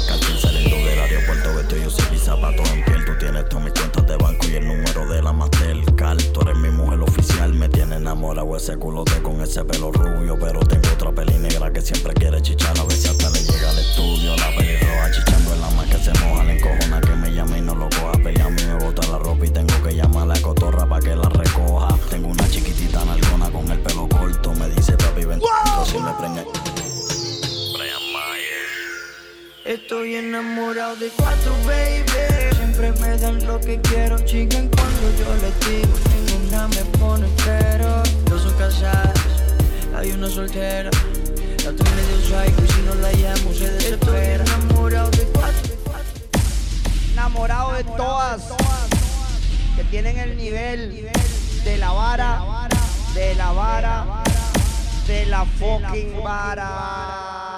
S54: del aeropuerto Vestido mis zapatos en piel. Tú tienes todas mis cuentas de banco y el número de la Mastercard. Tú eres mi mujer oficial Me tiene enamorado ese culote con ese pelo rubio. Pero tengo otra peli negra que siempre quiere chichar. A si hasta le llega al estudio La peli roja chichando en la más que se moja. La encojona que me llama y no lo coja. Pelea a mí me bota la ropa y tengo que llamar a la cotorra pa' que la recoja. Tengo una chiquitita nalgona con el pelo corto Me dice papi ven si me preña
S53: Estoy enamorado de cuatro, baby. Siempre me dan lo que quiero, chigan cuando yo les digo. Ninguna me pone pero. Dos son casadas, hay una soltera. La otra medio psycho y si no la llamo se desespera. Estoy enamorado de cuatro.
S1: Enamorado de todas. Que tienen el nivel de la vara. De la vara. De la fucking vara.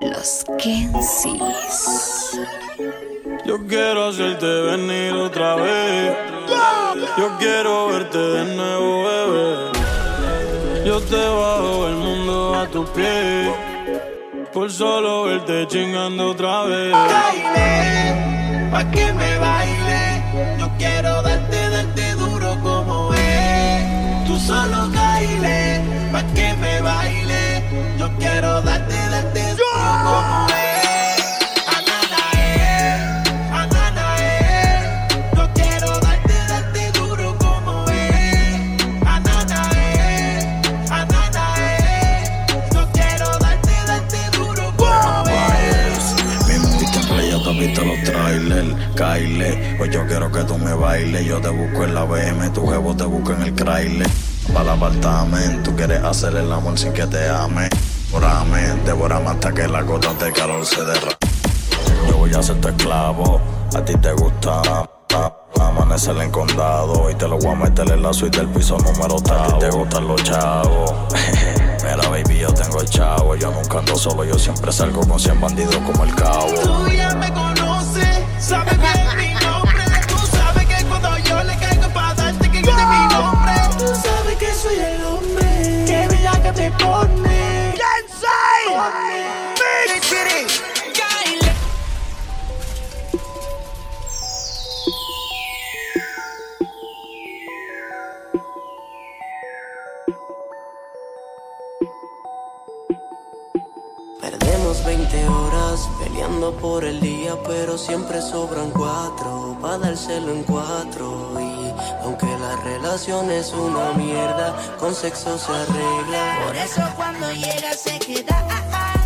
S13: Los Kensis.
S22: Yo quiero hacerte venir otra vez. Yo quiero verte de nuevo, bebé. Yo te bajo el mundo a tus pies. Por solo verte chingando otra vez.
S50: Baile, pa' que me baile. Quiero darte, darte duro como es. Ananae, ananae. Yo quiero darte, darte duro como es. Ananae, ananae. Yo quiero darte, darte duro como es.
S54: Mi moviste en play, ya te has visto los trailers, Kyle. Pues yo quiero que tú me bailes. Yo te busco en la BM, tu jevo te busco en el trailer. Para el apartamento, tú quieres hacer el amor sin que te ame. Devórame, devórame hasta que la gota de calor se derrame. Yo voy a ser tu esclavo, a ti te gusta. Amanecer en condado y te lo voy a meter en la suite del piso número octavo. A ti te gustan los chavos. Mira, baby, yo tengo el chavo. Yo nunca ando solo, yo siempre salgo con 100 bandidos como el cabo.
S50: Tú ya me conoces, sabes bien mi nombre. Tú sabes que cuando yo le caigo para darte que grite mi nombre. Tú sabes que soy el hombre que bella que te pone.
S3: Perdemos 20 horas peleando por el día, pero siempre sobran cuatro para dárselo en cuatro. Y es una mierda, con sexo se arregla.
S12: Por eso cuando llega se queda. ah, ah.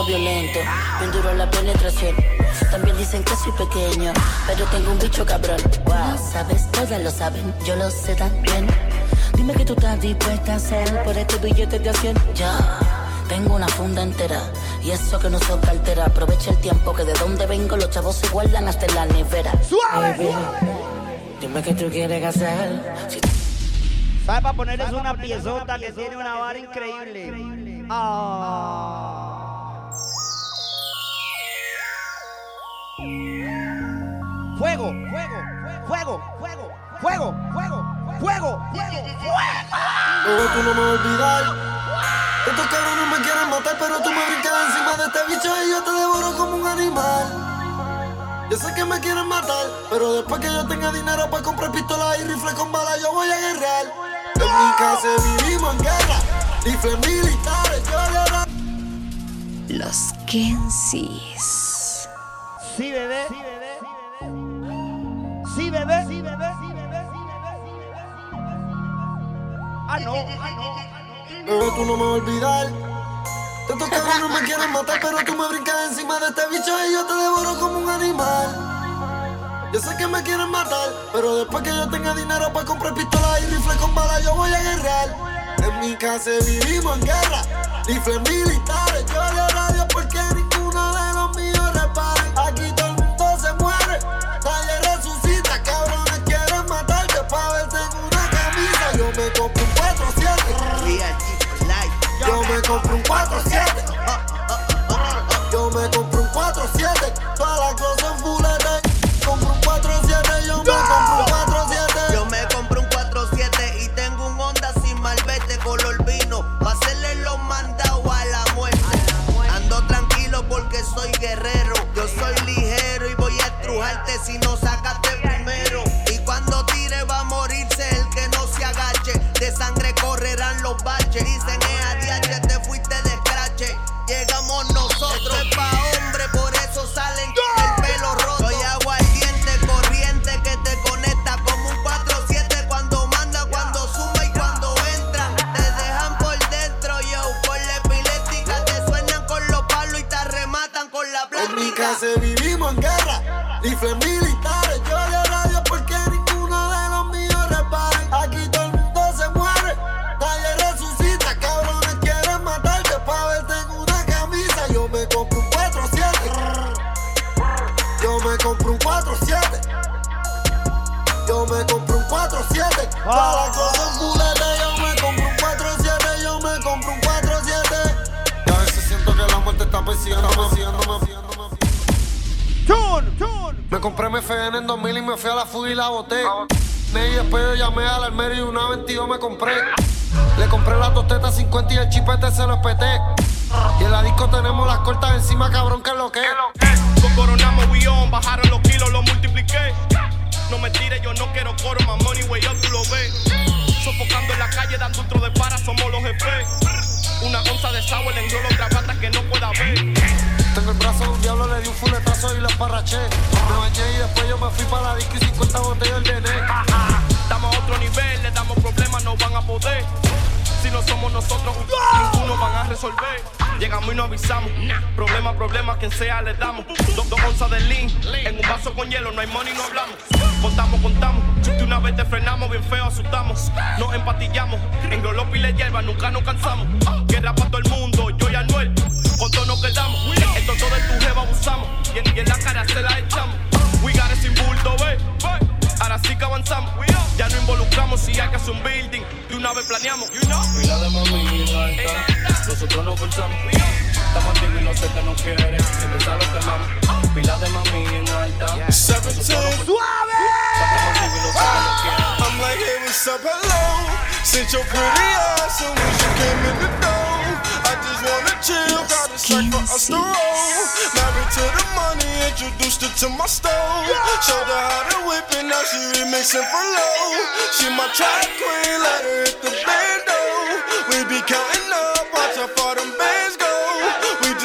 S12: Poquito violento, bien duro la penetración. También dicen que soy pequeño, pero tengo un bicho cabrón. Wow, sabes, todas lo saben, yo lo sé también. Dime que tú estás dispuesta a hacer por este billete de 100. Ya, tengo una funda entera. Y eso que no soy cartera. Aprovecha el tiempo que de donde vengo los chavos se guardan hasta en la nevera. Baby, dime que tú quieres hacer. Si
S1: ¿Sabe para ponerles una piezota que tiene una vara increíble? Ah. Fuego, fuego, fuego, fuego, fuego, fuego, fuego, fuego,
S32: Pero tú no me vas a olvidar. Estos cabrones me quieren matar, pero tú me brincas encima de este bicho y yo te devoro como un animal. Yo sé que me quieren matar, pero después que yo tenga dinero para comprar pistolas y rifles con balas, yo voy a guerrear. En mi casa vivimos en guerra, rifles militares, yo.
S13: Los Kensis.
S1: Sí, bebé. Sí, bebé. Sí, bebé. Sí, bebé. Ah, no. Ah, no.
S32: Pero tú no me vas a olvidar. Estos cabrones me quieren matar, pero tú me brincas encima de este bicho y yo te devoro como un animal. Yo sé que me quieren matar, pero después que yo tenga dinero para comprar pistolas y rifles con balas, yo voy a guerrear. En mi casa vivimos en guerra, rifles militares. Yo le 4-7. Yo me compro un 4-7. Todas las cosas en full LA. Compro un 4-7. Yo me compro un 4-7.
S3: Yo me compré un 4-7 y tengo un Honda sin malvete color vino. Pa' hacerle los mandados a la muerte. Ando tranquilo porque soy guerrero. Yo soy ligero y voy a estrujarte si no sacaste primero. Y cuando tire va a morirse el que no se agache. De sangre correrán los baches.
S32: Guerra, Me compré mi FN en 2000 y me fui a la fuga y la boté. Y después yo llamé al almero y una 22 me compré. Le compré las dos tetas 50 y el chipete se lo espeté. Y en la disco tenemos las cortas encima, cabrón, que es lo que.
S55: Con coronamos we on, bajaron los kilos, los multipliqué. No me tires, yo no quiero coro, más money, way up, tú lo ves. Sofocando en la calle, dando otro de para, somos los jefes. Una onza de sour, le enrolo otra gata que no pueda ver.
S32: Tengo el brazo de un diablo, le di un fuletazo y la embarraché. Me bañé y después yo me fui para la disco y 50 botellas del DN.
S55: Estamos a otro nivel, le damos problemas, no van a poder. Si no somos nosotros, ninguno van a resolver. Llegamos y no avisamos. Problema, problema, quien sea le damos. Dos, dos onzas de lean, en un vaso con hielo, no hay money, no hablamos. Contamos, contamos. De una vez te frenamos, bien feo asustamos. Nos empatillamos, en Grolopi le hierba, nunca nos cansamos. Guerra para todo el mundo, yo y Anuel. Con todo nos quedamos. Esto todo de tu jeva abusamos. Y en, y en la cara se la echamos. We got it sin bulto, ve. Ahora sí que avanzamos. Ya no involucramos si hay que hacer un building. De una vez planeamos.
S22: Pila de mami alta, nosotros nos forzamos. Estamos activos y no sé que nos quiere, siempre sabe lo que. Pila de mami en alta,
S32: Seventeen.
S22: I'm
S32: like, hey, what's up, hello? Since your pretty ass soon as you came in the door. I just wanna chill, got a strike for us to roll. Married to the money, introduced her to my stove. Showed her how to whip it, now she remixing for low. She my track queen, let her hit the bando. We be counting up, watch how far them bands go. We just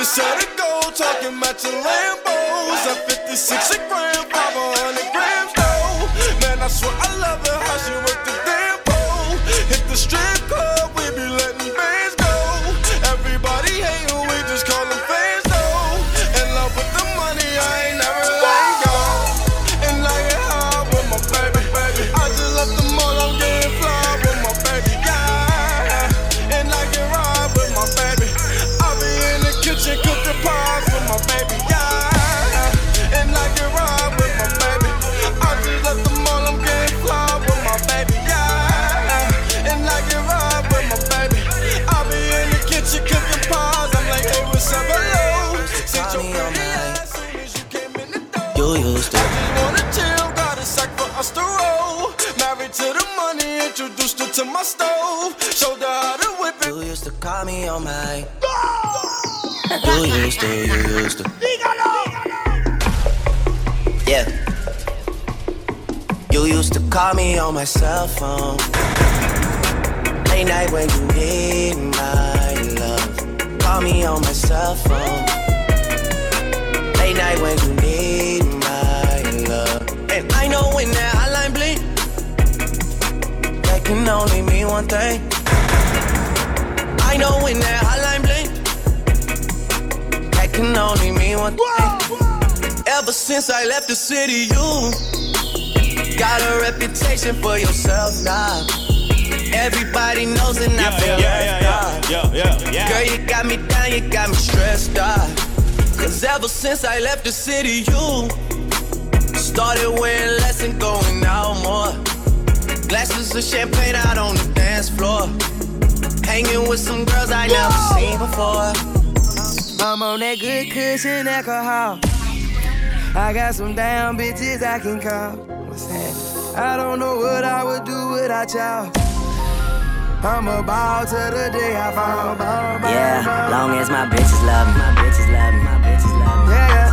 S32: set a goal, talking matching Lambos. At 56 a gram, 500 grams though. Man, I swear I love her, how she work
S13: introduced her to my stove. Showed her how to whip it.
S3: You used to call me on my. You used to, you used to. Yeah. You used to call me on my cell phone. Late night when you need my love. Call me on my cell phone. Late night when you need my love. And I know when that can only mean one thing. I know when that hotline bling, that can only mean one thing. Ever since I left the city, you got a reputation for yourself now. Everybody knows and I feel out.
S56: yeah, yeah, yeah.
S3: Girl, you got me down, you got me stressed out. Cause ever since I left the city, you started wearing less and going out more. Glasses of champagne out on the dance floor. Hanging with some girls I never seen before.
S22: I'm on that good cushion alcohol. I got some damn bitches I can call. What's that? I don't know what I would do without y'all. I'm about to the day I fall. Ball, ball,
S57: Yeah,
S22: ball.
S57: long as my bitches love me, my bitches love me, my bitches love me.
S22: Yeah,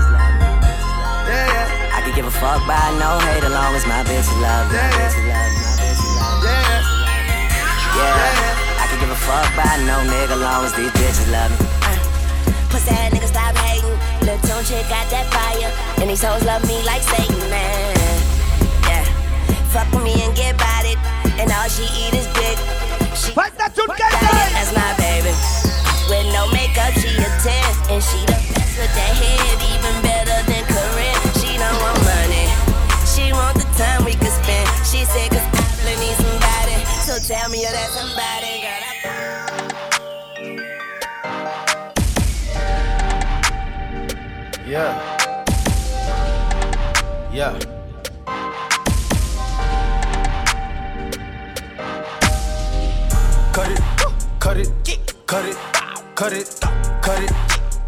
S22: yeah, yeah.
S57: I could give a fuck by no hate, as long as my bitches love me, my bitches Yeah, I could give a fuck by no nigga, long as these bitches love me.
S1: Uh, pussy ass nigga stop hating. Lil' Tunechi got that fire. And these hoes love me like Satan, man. Yeah. Fuck with me and get about it. And all she eat is dick. She got that's my baby. With no makeup, she a 10. And she the best with that head, tell me you're that somebody, girl. I
S13: Yeah. Yeah. Cut it, cut it, cut it, cut it, cut it,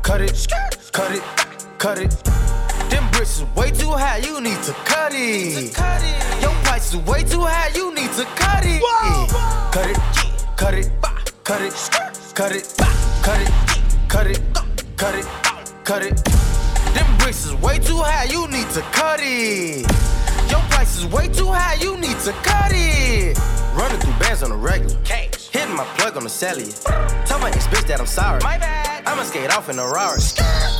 S13: cut it, cut it, cut it. Them bricks is way too high, you need to cut it. Your price is way too high, you need to cut it. Cut it, cut it, cut it, cut it, cut it, cut it, cut it, cut it. Them bricks is way too high, you need to cut it. Your price is way too high, you need to cut it. Running through bands on a regular. Hitting my plug on the cellular. Tell my ex bitch that I'm sorry. My bad. I'ma skate off in a Rari.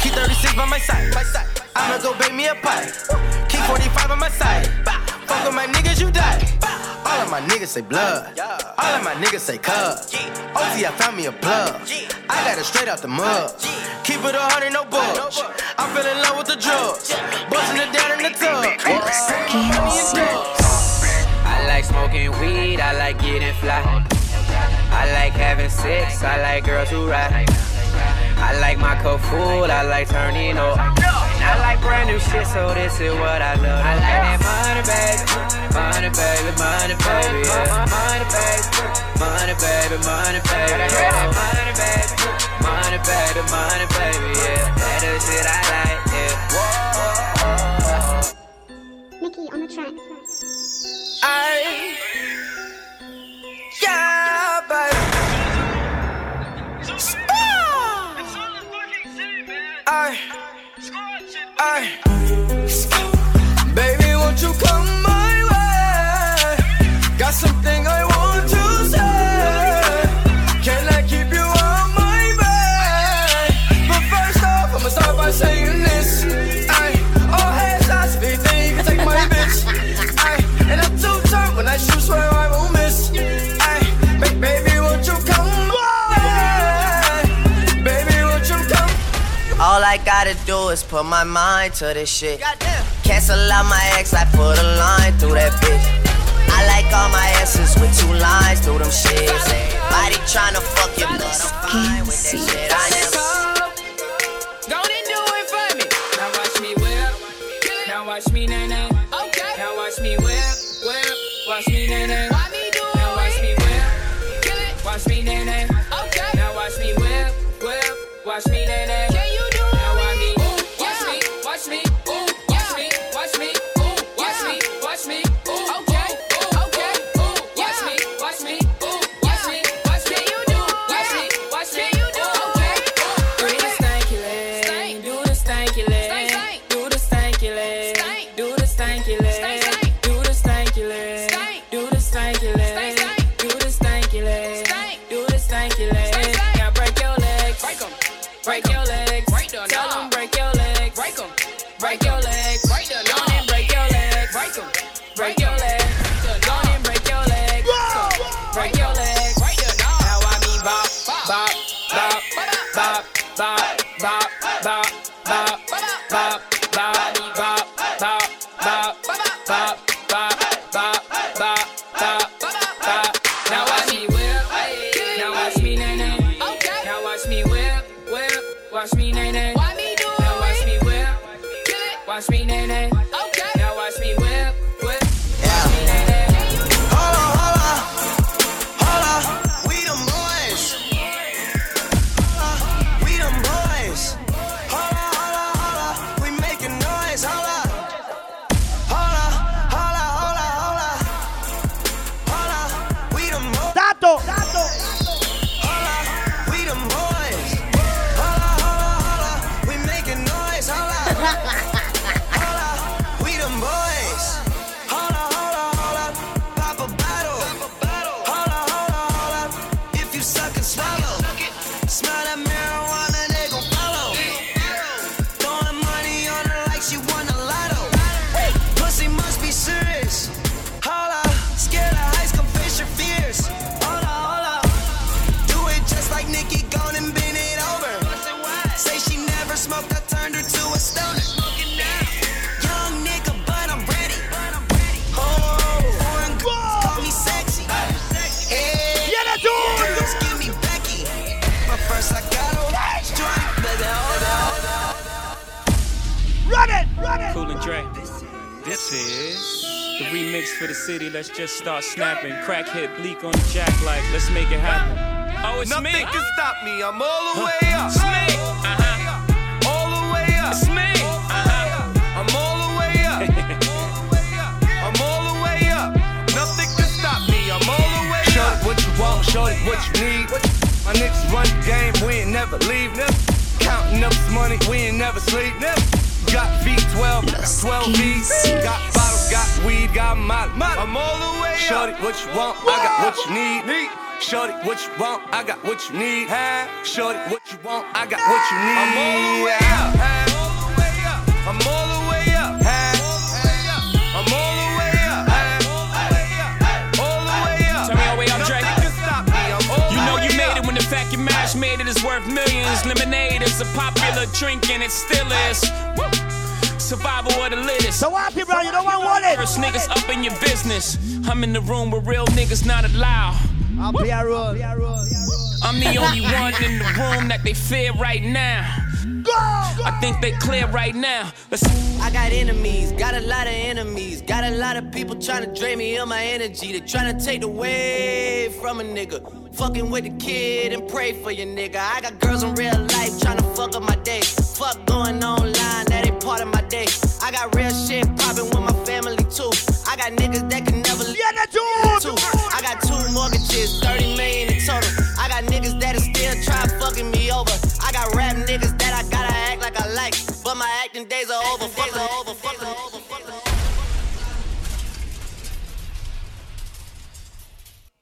S13: Keep 36 by my side. My side. I'ma go bake me a pie. Keep 45 on my side. Fuck with my niggas, you die. All of my niggas say blood. All of my niggas say cub. OT, I found me a plug. I got it straight out the mud. Keep it a hundred, no budge. I fell in love with the drugs. Busting it down in the tub.
S5: I like smoking weed, I like getting fly. I like having sex, I like girls who ride. I like my cup full, I like turning up. And I like brand new shit, so this is what I love. I like that money, baby, money, baby, money, baby, yeah. money, baby, money, baby, money, baby, yeah. money, baby, money, baby, money, baby, yeah. That is shit I like, yeah.
S58: Mickey on the track.
S22: I, yeah, baby. I, I, baby, won't you come my way? Got something I
S3: gotta do is put my mind to this shit. Cancel out my ex, I put a line through that bitch. I like all my S's with two lines through them shits. Body tryna fuck you, but I'm fine with that shit. I never.
S55: Go and do it for me. Now watch me whip. Now watch me nae nae. Okay. Now watch me whip, whip. Watch me
S3: nae nae. Start snapping. Crackhead bleak on the jack like, let's make it happen. Oh, it's
S8: Nothing
S3: me.
S8: can stop me. I'm all
S59: what you want, I got what you need. Shorty, what you want, I got what you need. Shorty, what you want, I got what you need.
S8: I'm all the way up. I'm all the way up. I'm all the way up. I'm all the way up.
S3: Turn me all the way up, Dre.
S8: Nothing can stop me. I'm
S3: You know you made it when the fact you mash made it is worth millions. Lemonade is a popular drink and it still is. Woo. Survival of the littest.
S1: So what, people? You don't want wallet.
S3: First niggas up in your business. I'm in the room where real niggas not allowed.
S1: I'll play a role.
S3: I'm the only one in the room that they fear right now. I think they clear right now. Let's
S60: I got enemies, got a lot of enemies. Got a lot of people trying to drain me of my energy. They trying to take away from a nigga. Fucking with the kid and pray for your nigga. I got girls in real life trying to fuck up my day. Fuck going online, that ain't part of my day. I got real shit